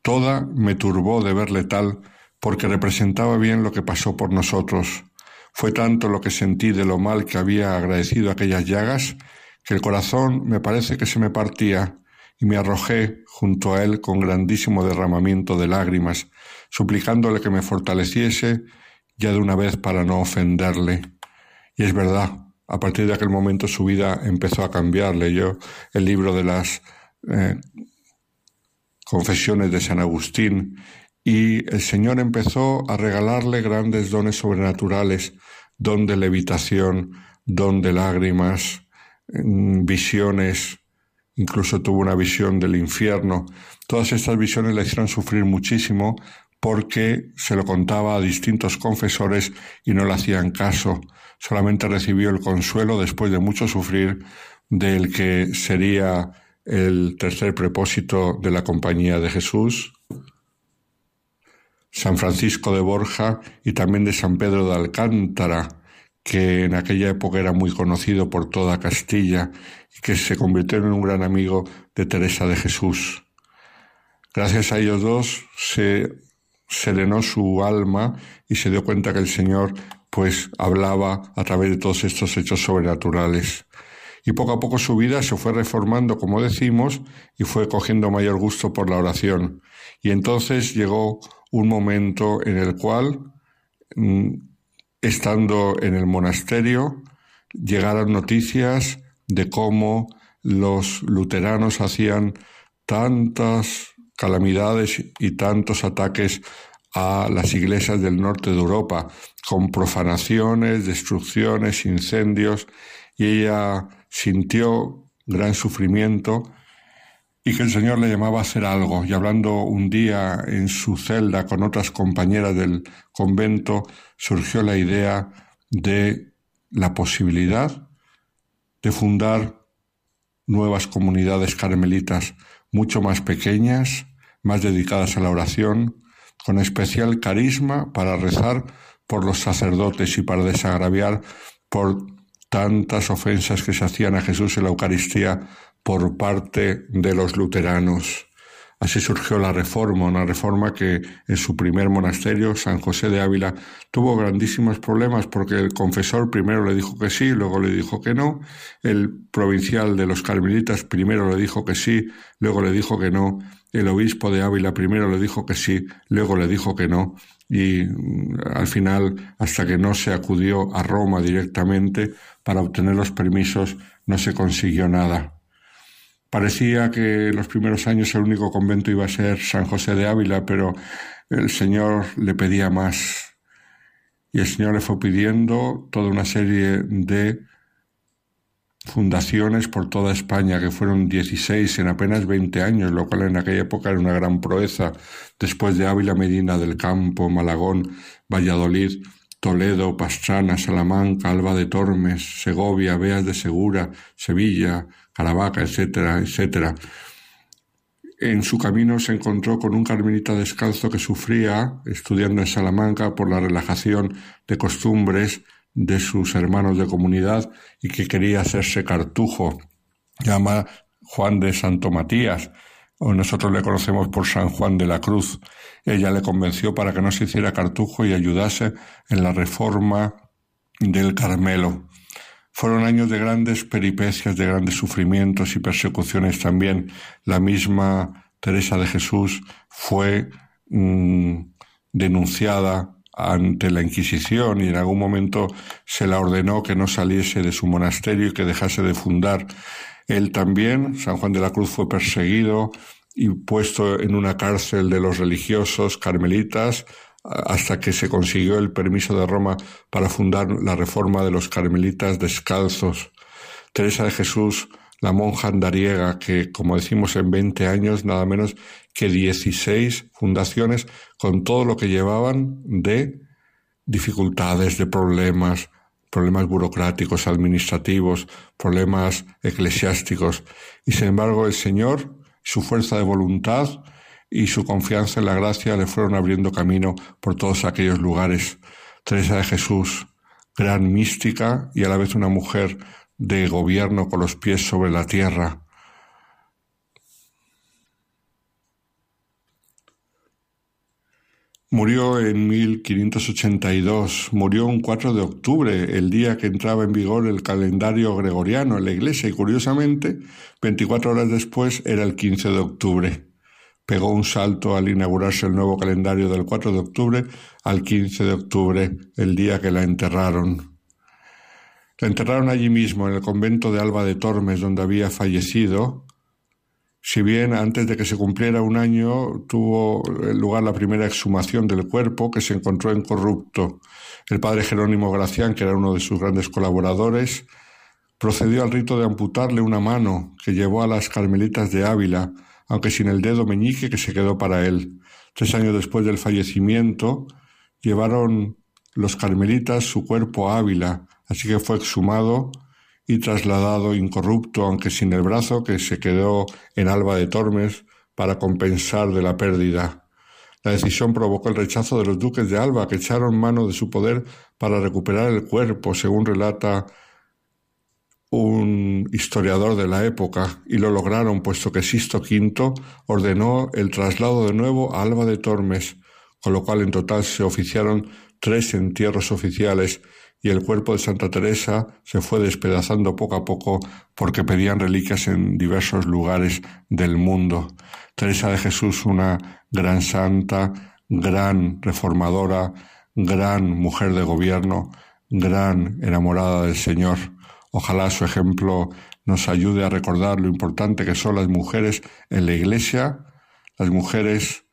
toda me turbó de verle tal, porque representaba bien lo que pasó por nosotros. Fue tanto lo que sentí de lo mal que había agradecido aquellas llagas, que el corazón me parece que se me partía, y me arrojé junto a él con grandísimo derramamiento de lágrimas, suplicándole que me fortaleciese ya de una vez para no ofenderle. Y es verdad, a partir de aquel momento su vida empezó a cambiar. Leyó el libro de las eh, confesiones de San Agustín y el Señor empezó a regalarle grandes dones sobrenaturales, don de levitación, don de lágrimas, mm, visiones, incluso tuvo una visión del infierno. Todas estas visiones le hicieron sufrir muchísimo porque se lo contaba a distintos confesores y no le hacían caso. Solamente recibió el consuelo después de mucho sufrir del que sería el tercer propósito de la compañía de Jesús, San Francisco de Borja y también de San Pedro de Alcántara, que en aquella época era muy conocido por toda Castilla y que se convirtió en un gran amigo de Teresa de Jesús. Gracias a ellos dos se serenó su alma y se dio cuenta que el Señor pues hablaba a través de todos estos hechos sobrenaturales. Y poco a poco su vida se fue reformando, como decimos, y fue cogiendo mayor gusto por la oración. Y entonces llegó un momento en el cual mm, estando en el monasterio, llegaron noticias de cómo los luteranos hacían tantas calamidades y tantos ataques a las iglesias del norte de Europa, con profanaciones, destrucciones, incendios, y ella sintió gran sufrimiento y que el Señor le llamaba a hacer algo. Y hablando un día en su celda con otras compañeras del convento, surgió la idea de la posibilidad de fundar nuevas comunidades carmelitas mucho más pequeñas, más dedicadas a la oración, con especial carisma para rezar por los sacerdotes y para desagraviar por tantas ofensas que se hacían a Jesús en la Eucaristía por parte de los luteranos. Así surgió la reforma, una reforma que en su primer monasterio, San José de Ávila, tuvo grandísimos problemas porque el confesor primero le dijo que sí, luego le dijo que no, el provincial de los carmelitas primero le dijo que sí, luego le dijo que no, el obispo de Ávila primero le dijo que sí, luego le dijo que no, y mm, al final, hasta que no se acudió a Roma directamente para obtener los permisos, no se consiguió nada. Parecía que los primeros años el único convento iba a ser San José de Ávila, pero el Señor le pedía más. Y el Señor le fue pidiendo toda una serie de fundaciones por toda España, que fueron 16 en apenas 20 años, lo cual en aquella época era una gran proeza. Después de Ávila, Medina del Campo, Malagón, Valladolid, Toledo, Pastrana, Salamanca, Alba de Tormes, Segovia, Beas de Segura, Sevilla, Caravaca, etcétera, etcétera. En su camino se encontró con un carmelita descalzo que sufría, estudiando en Salamanca, por la relajación de costumbres de sus hermanos de comunidad y que quería hacerse cartujo. Llama Juan de Santo Matías, o nosotros le conocemos por San Juan de la Cruz. Ella le convenció para que no se hiciera cartujo y ayudase en la reforma del Carmelo. Fueron años de grandes peripecias, de grandes sufrimientos y persecuciones también. La misma Teresa de Jesús fue mm, denunciada ante la Inquisición y en algún momento se la ordenó que no saliese de su monasterio y que dejase de fundar. Él también, San Juan de la Cruz, fue perseguido y puesto en una cárcel de los religiosos carmelitas hasta que se consiguió el permiso de Roma para fundar la reforma de los carmelitas descalzos. Teresa de Jesús, la monja andariega, que, como decimos, en 20 años, nada menos que 16 fundaciones, con todo lo que llevaban de dificultades, de problemas, problemas burocráticos, administrativos, problemas eclesiásticos. Y sin embargo, el Señor, su fuerza de voluntad, y su confianza en la gracia le fueron abriendo camino por todos aquellos lugares. Teresa de Jesús, gran mística y a la vez una mujer de gobierno con los pies sobre la tierra. Murió en 1582, murió un 4 de octubre, el día que entraba en vigor el calendario gregoriano en la iglesia y curiosamente, 24 horas después era el 15 de octubre pegó un salto al inaugurarse el nuevo calendario del 4 de octubre al 15 de octubre, el día que la enterraron. La enterraron allí mismo, en el convento de Alba de Tormes, donde había fallecido. Si bien antes de que se cumpliera un año tuvo lugar la primera exhumación del cuerpo, que se encontró incorrupto. El padre Jerónimo Gracián, que era uno de sus grandes colaboradores, procedió al rito de amputarle una mano que llevó a las carmelitas de Ávila, aunque sin el dedo meñique que se quedó para él. Tres años después del fallecimiento, llevaron los carmelitas su cuerpo a Ávila, así que fue exhumado y trasladado incorrupto, aunque sin el brazo, que se quedó en Alba de Tormes para compensar de la pérdida. La decisión provocó el rechazo de los duques de Alba, que echaron mano de su poder para recuperar el cuerpo, según relata un historiador de la época, y lo lograron puesto que Sisto V ordenó el traslado de nuevo a Alba de Tormes, con lo cual en total se oficiaron tres entierros oficiales y el cuerpo de Santa Teresa se fue despedazando poco a poco porque pedían reliquias en diversos lugares del mundo. Teresa de Jesús, una gran santa, gran reformadora, gran mujer de gobierno, gran enamorada del Señor. Ojalá su ejemplo nos ayude a recordar lo importante que son las mujeres en la Iglesia, las mujeres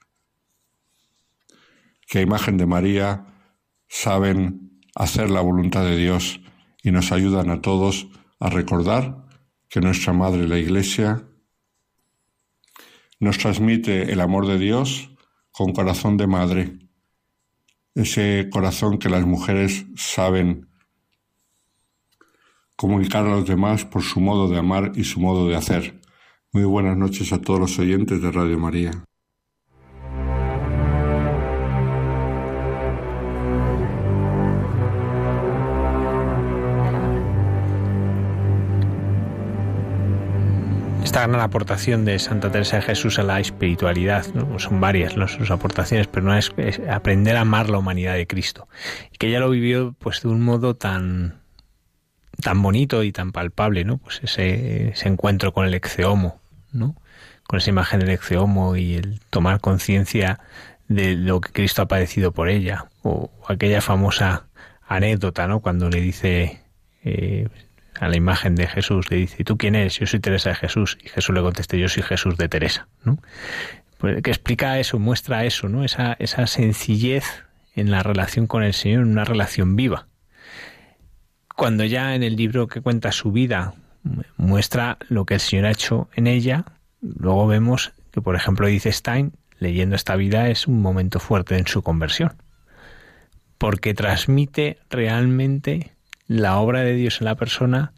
que a imagen de María saben hacer la voluntad de Dios y nos ayudan a todos a recordar que nuestra Madre la Iglesia nos transmite el amor de Dios con corazón de madre, ese corazón que las mujeres saben comunicar a los demás por su modo de amar y su modo de hacer. Muy buenas noches a todos los oyentes de Radio María. Esta gran aportación de Santa Teresa de Jesús a la espiritualidad, son varias sus aportaciones, pero no es, aprender a amar la humanidad de Cristo. Y que ella lo vivió pues de un modo tan, tan bonito y tan palpable, ¿no? Pues ese, ese encuentro con el exeomo, ¿no? Con esa imagen del exeomo y el tomar conciencia de lo que Cristo ha padecido por ella, o aquella famosa anécdota, ¿no? Cuando le dice eh, a la imagen de Jesús, le dice, ¿tú quién eres? Yo soy Teresa de Jesús. Y Jesús le contesta, yo soy Jesús de Teresa, ¿no? Pues que explica eso, muestra eso, ¿no? Esa, esa sencillez en la relación con el Señor, en una relación viva cuando ya en el libro que cuenta su vida muestra lo que el Señor ha hecho en ella, luego vemos que, por ejemplo, dice Stein, leyendo esta vida es un momento fuerte en su conversión. porque transmite realmente la obra de Dios en la persona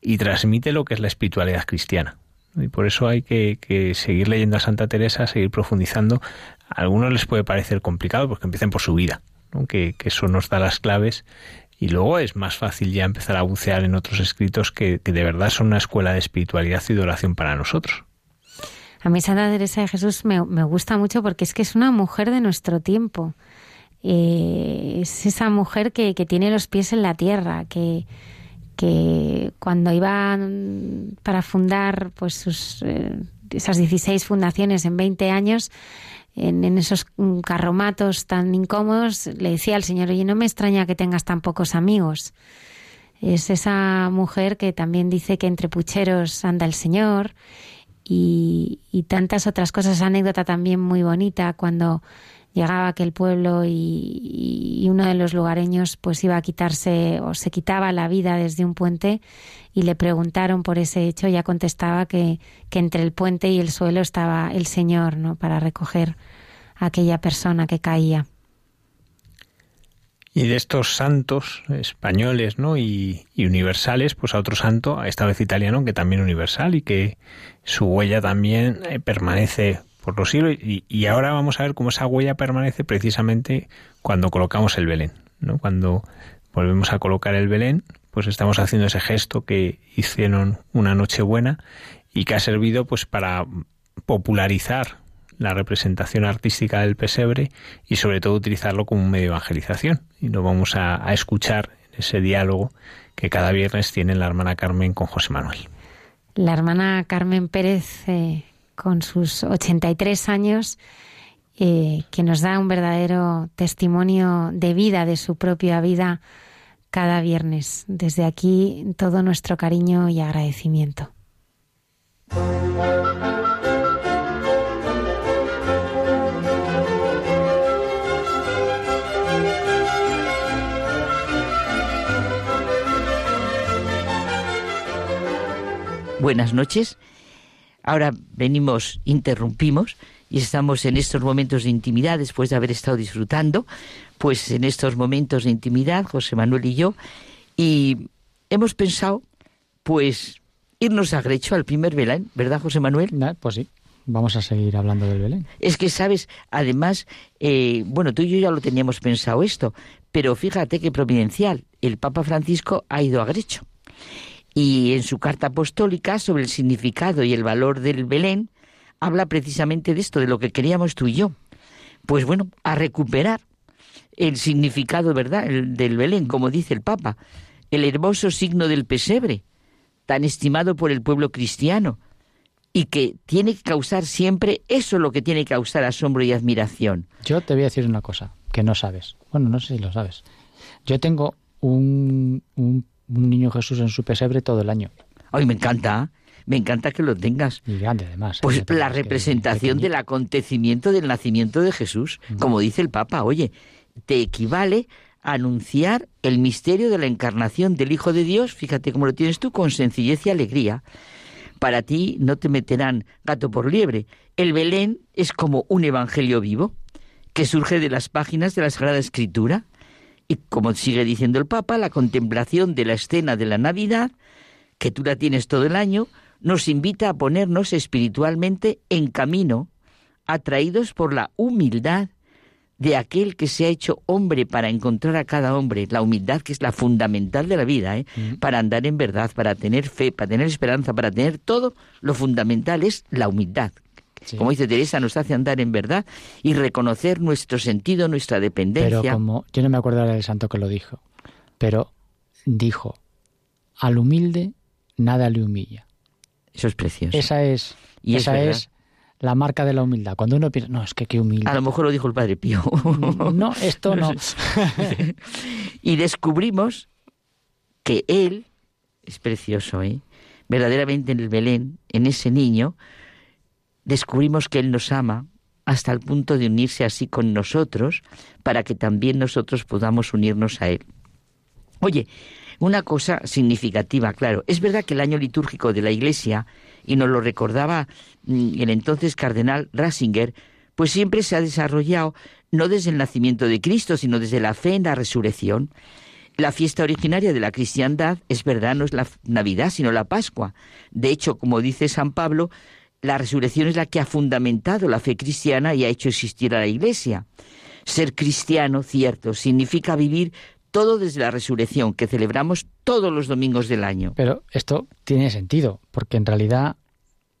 y transmite lo que es la espiritualidad cristiana. Y por eso hay que, seguir leyendo a Santa Teresa, seguir profundizando. A algunos les puede parecer complicado porque empiecen por su vida, que, eso nos da las claves y luego es más fácil ya empezar a bucear en otros escritos que, de verdad son una escuela de espiritualidad y de oración para nosotros. A mí Santa Teresa de Jesús me, gusta mucho porque es que es una mujer de nuestro tiempo. Eh, es esa mujer que, que, tiene los pies en la tierra, que, que cuando iba para fundar pues sus, eh, esas 16 fundaciones en 20 años, en, esos carromatos tan incómodos, le decía al Señor, oye, no me extraña que tengas tan pocos amigos. Es esa mujer que también dice que entre pucheros anda el Señor y, y tantas otras cosas. Anécdota también muy bonita cuando llegaba aquel pueblo y, uno de los lugareños pues iba a quitarse o se quitaba la vida desde un puente y le preguntaron por ese hecho, ya contestaba que, que entre el puente y el suelo estaba el Señor, ¿no? Para recoger a aquella persona que caía. Y de estos santos españoles ¿no? y, y, universales, pues a otro santo, esta vez italiano, que también universal y que su huella también eh, permanece por los siglos y, ahora vamos a ver cómo esa huella permanece precisamente cuando colocamos el Belén, ¿no? Cuando volvemos a colocar el Belén, pues estamos haciendo ese gesto que hicieron una noche buena y que ha servido pues para popularizar la representación artística del pesebre y sobre todo utilizarlo como un medio de evangelización. Y lo vamos a, escuchar en ese diálogo que cada viernes tiene la hermana Carmen con José Manuel. La hermana Carmen Pérez eh, con sus 83 años, eh, que nos da un verdadero testimonio de vida, de su propia vida, cada viernes. Desde aquí todo nuestro cariño y agradecimiento. Buenas noches Ahora venimos, interrumpimos y estamos en estos momentos de intimidad, después de haber estado disfrutando, pues en estos momentos de intimidad, José Manuel y yo, y hemos pensado, pues, irnos a Grecho, al primer Belén, ¿verdad, José Manuel? pues sí. Vamos a seguir hablando del Belén. Es que, sabes, además, eh, bueno, tú y yo ya lo teníamos pensado esto, pero fíjate qué providencial. El Papa Francisco ha ido a Grecho. Y en su carta apostólica sobre el significado y el valor del Belén, habla precisamente de esto, de lo que queríamos tú y yo. Pues bueno, a recuperar el significado, ¿verdad?, del Belén, como dice el Papa, el hermoso signo del pesebre, tan estimado por el pueblo cristiano, y que tiene que causar siempre eso lo que tiene que causar asombro y admiración. Yo te voy a decir una cosa que no sabes. Bueno, no sé si lo sabes. Yo tengo un, un un niño Jesús en su pesebre todo el año. Ay, me encanta. Me encanta que lo tengas. Y grande, además. Pues la representación del acontecimiento del nacimiento de Jesús, como dice el Papa, oye, te equivale a anunciar el misterio de la encarnación del Hijo de Dios, fíjate cómo lo tienes tú, con sencillez y alegría. Para ti no te meterán gato por liebre. El Belén es como un evangelio vivo que surge de las páginas de la Sagrada Escritura y como sigue diciendo el Papa, la contemplación de la escena de la Navidad, que tú la tienes todo el año, nos invita a ponernos espiritualmente en camino, atraídos por la humildad de aquel que se ha hecho hombre para encontrar a cada hombre, la humildad que es la fundamental de la vida, ¿eh? para andar en verdad, para tener fe, para tener esperanza, para tener todo, lo fundamental es la humildad, como dice Teresa, nos hace andar en verdad y reconocer nuestro sentido, nuestra dependencia. Pero como, yo no me acuerdo del santo que lo dijo, pero dijo, al humilde nada le humilla. Eso es precioso. Esa es, y esa es, la marca de la humildad. Cuando uno piensa, no, es que qué humilde. A lo mejor lo dijo el Padre Pío. No, esto no. y descubrimos que él, es precioso, ¿eh? verdaderamente en el Belén, en ese niño, descubrimos que Él nos ama hasta el punto de unirse así con nosotros para que también nosotros podamos unirnos a Él. Oye, una cosa significativa, claro, es verdad que el año litúrgico de la Iglesia, y nos lo recordaba mm, el entonces cardenal Ratzinger, pues siempre se ha desarrollado no desde el nacimiento de Cristo, sino desde la fe en la resurrección. La fiesta originaria de la cristiandad, es verdad, no es la Navidad, sino la Pascua. De hecho, como dice San Pablo, la resurrección es la que ha fundamentado la fe cristiana y ha hecho existir a la Iglesia. Ser cristiano, cierto, significa vivir todo desde la resurrección, que celebramos todos los domingos del año. Pero esto tiene sentido, porque en realidad,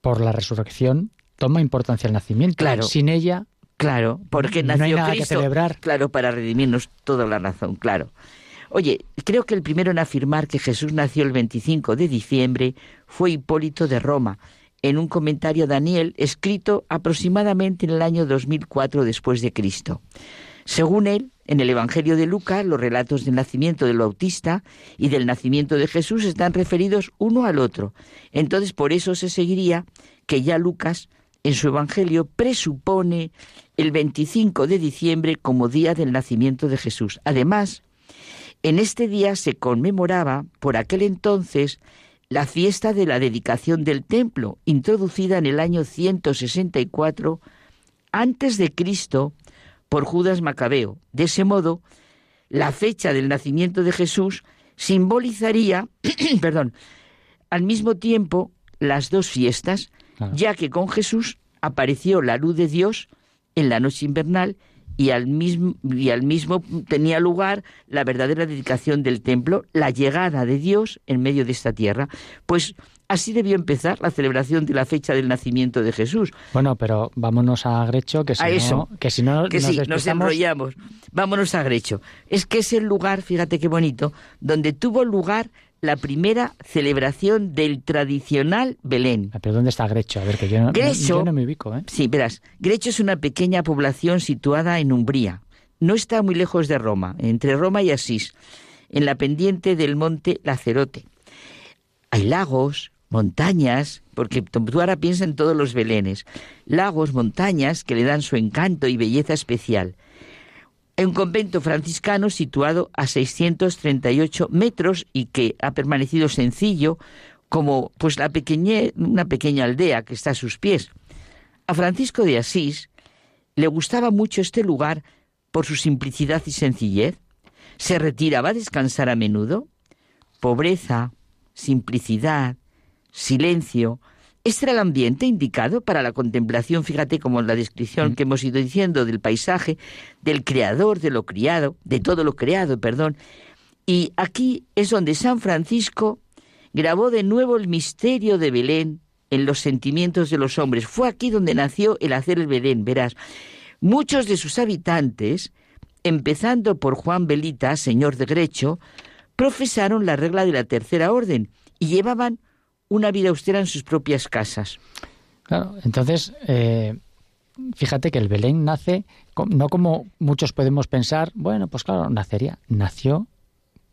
por la resurrección, toma importancia el nacimiento. Claro. Sin ella, Claro, porque No hay nació nada que celebrar. Claro, para redimirnos toda la razón, claro. Oye, creo que el primero en afirmar que Jesús nació el 25 de diciembre fue Hipólito de Roma, en un comentario Daniel escrito aproximadamente en el año 2004 después de Cristo. Según él, en el Evangelio de Lucas, los relatos del nacimiento del Bautista y del nacimiento de Jesús están referidos uno al otro. Entonces, por eso se seguiría que ya Lucas, en su Evangelio, presupone el 25 de diciembre como día del nacimiento de Jesús. Además, en este día se conmemoraba, por aquel entonces, la fiesta de la dedicación del templo, introducida en el año 164 antes de Cristo por Judas Macabeo. De ese modo, la fecha del nacimiento de Jesús simbolizaría, perdón, al mismo tiempo las dos fiestas, ya que con Jesús apareció la luz de Dios en la noche invernal y al mismo y al mismo tenía lugar la verdadera dedicación del templo, la llegada de Dios en medio de esta tierra. Pues así debió empezar la celebración de la fecha del nacimiento de Jesús. bueno, pero vámonos a Grecho, que si A no, eso. que si no que nos sí, nos enrollamos. Vámonos a Grecho. Es que es el lugar, fíjate qué bonito, donde tuvo lugar la primera celebración del tradicional Belén. Pero ¿dónde está Grecho? A ver, que yo no, no- Grecho- yo no me ubico, ¿eh? Sí, verás, Grecho es una pequeña población situada en Umbría. No está muy lejos de Roma, entre Roma y Asís, en la pendiente del monte Lacerote. Hay lagos, montañas, porque tú ahora piensa en todos los belenes, lagos, montañas que le dan su encanto y belleza especial. Un convento franciscano situado a 638 metros y que ha permanecido sencillo como pues la pequeñe- una pequeña aldea que está a sus pies. A Francisco de Asís le gustaba mucho este lugar por su simplicidad y sencillez. Se retiraba a descansar a menudo. Pobreza, simplicidad, silencio. Este era el ambiente indicado para la contemplación, fíjate como en la descripción que hemos ido diciendo del paisaje, del creador, de lo criado, de todo lo creado, perdón. Y aquí es donde San Francisco grabó de nuevo el misterio de Belén en los sentimientos de los hombres. Fue aquí donde nació el hacer el Belén, verás. Muchos de sus habitantes, empezando por Juan Belita, señor de Grecho, profesaron la regla de la tercera orden y llevaban una vida austera en sus propias casas. Claro, entonces, eh, fíjate que el Belén nace, no como muchos podemos pensar, bueno, pues claro, nacería, nació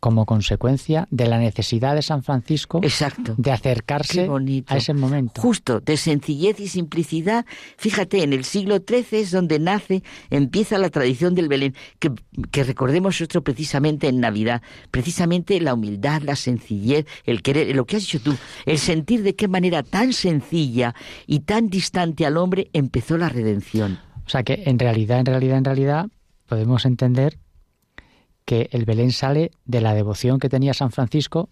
como consecuencia de la necesidad de San Francisco Exacto. de acercarse a ese momento. Justo, de sencillez y simplicidad. Fíjate, en el siglo XIII es donde nace, empieza la tradición del Belén, que, que recordemos esto precisamente en Navidad, precisamente la humildad, la sencillez, el querer, lo que has dicho tú, el sentir de qué manera tan sencilla y tan distante al hombre empezó la redención. O sea que en realidad, en realidad, en realidad, podemos entender que el Belén sale de la devoción que tenía San Francisco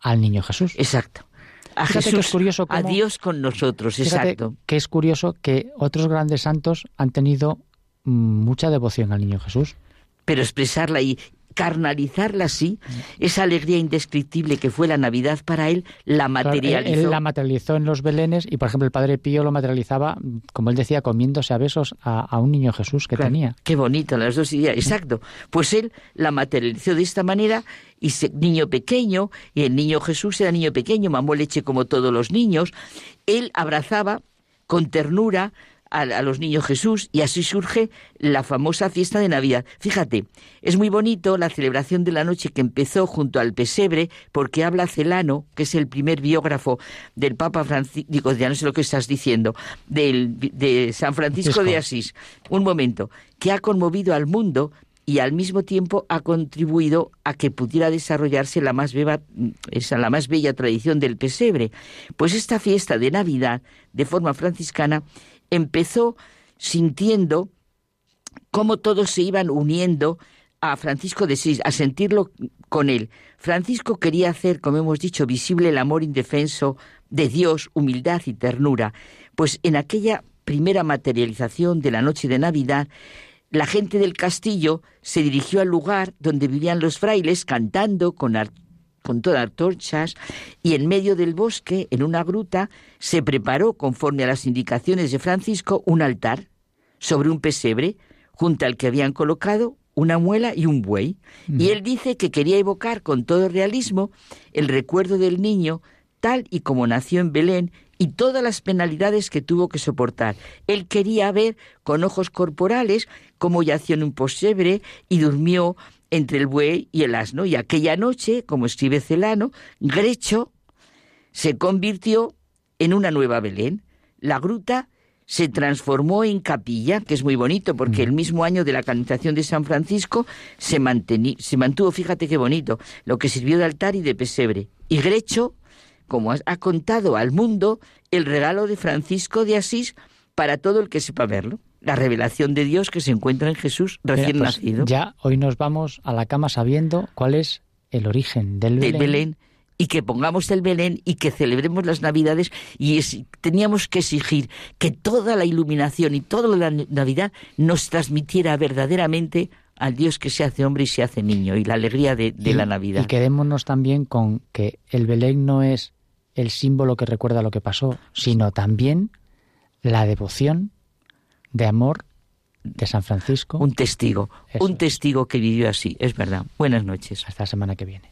al niño Jesús. Exacto. A Fíjate que Jesús, es curioso a cómo- Dios con nosotros, exacto. que es curioso que otros grandes santos han tenido mm, mucha devoción al niño Jesús. pero expresarla y carnalizarla así, esa alegría indescriptible que fue la Navidad para él, la él- materializó. Él, la materializó en los belenes y, por ejemplo, el Padre Pío lo materializaba, como él decía, comiéndose a besos a, a un niño Jesús que Claro, tenía. Qué bonito, las dos ideas. Exacto. Pues él la materializó de esta manera y se, niño pequeño, y el niño Jesús era niño pequeño, mamó leche como todos los niños. Él abrazaba con ternura a, a los niños Jesús y así surge la famosa fiesta de Navidad. Fíjate, es muy bonito la celebración de la noche que empezó junto al pesebre porque habla Celano, que es el primer biógrafo del Papa Francisco, digo, ya no sé lo que estás diciendo, del, de San Francisco de. Asís. Un momento, que ha conmovido al mundo y al mismo tiempo ha contribuido a que pudiera desarrollarse la más, beba- esa, la más bella tradición del pesebre. Pues esta fiesta de Navidad, de forma franciscana, empezó sintiendo cómo todos se iban uniendo a Francisco de Asís, a sentirlo con él. Francisco quería hacer, como hemos dicho, visible el amor indefenso de Dios, humildad y ternura, pues en aquella primera materialización de la noche de Navidad, la gente del castillo se dirigió al lugar donde vivían los frailes cantando con, con todas antorchas y en medio del bosque, en una gruta, se preparó, conforme a las indicaciones de Francisco, un altar sobre un pesebre, junto al que habían colocado una muela y un buey. Y él dice que quería evocar con todo realismo el recuerdo del niño tal y como nació en Belén y todas las penalidades que tuvo que soportar. Él quería ver con ojos corporales cómo yació en un posebre y durmió entre el buey y el asno. Y aquella noche, como escribe Celano, Grecho se convirtió en una nueva Belén. La gruta se transformó en capilla, que es muy bonito, porque el mismo año de la canonización de San Francisco se, se mantuvo, fíjate qué bonito, lo que sirvió de altar y de pesebre. Y Grecho como ha contado al mundo el regalo de Francisco de Asís para todo el que sepa verlo. La revelación de Dios que se encuentra en Jesús recién pues nacido. Ya hoy nos vamos a la cama sabiendo cuál es el origen del Belén. Belén y que pongamos el Belén y que celebremos las Navidades y teníamos que exigir que toda la iluminación y toda la Navidad nos transmitiera verdaderamente al Dios que se hace hombre y se hace niño y la alegría de, la Navidad. Y quedémonos también con que el Belén no es el símbolo que recuerda lo que pasó, sino también la devoción de amor de San Francisco. Un testigo, un testigo que vivió así, es verdad. Buenas noches. Hasta la semana que viene.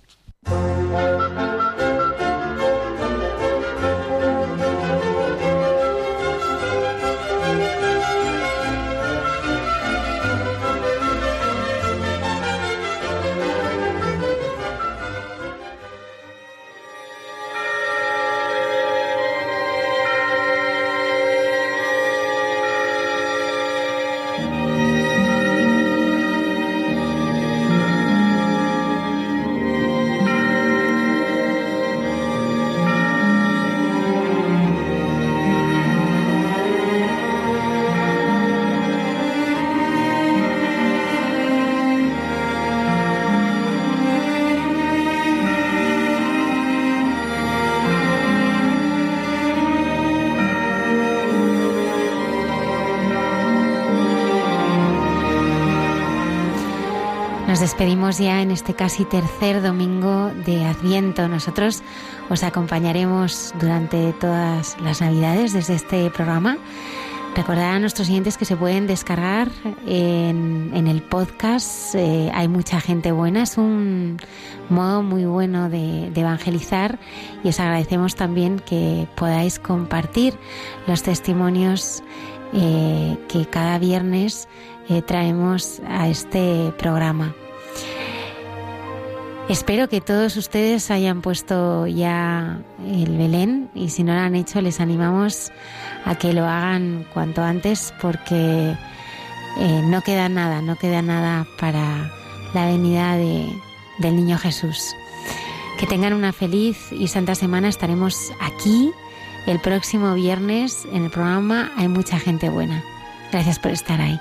Despedimos ya en este casi tercer domingo de Adviento. Nosotros os acompañaremos durante todas las Navidades desde este programa. Recordar a nuestros siguientes que se pueden descargar en, el podcast. Eh, hay mucha gente buena. Es un modo muy bueno de, evangelizar y os agradecemos también que podáis compartir los testimonios eh, que cada viernes eh, traemos a este programa. Espero que todos ustedes hayan puesto ya el Belén y si no lo han hecho les animamos a que lo hagan cuanto antes porque eh, no queda nada, no queda nada para la venida del niño Jesús. Que tengan una feliz y santa semana. Estaremos aquí el próximo viernes en el programa Hay mucha gente buena. Gracias por estar ahí.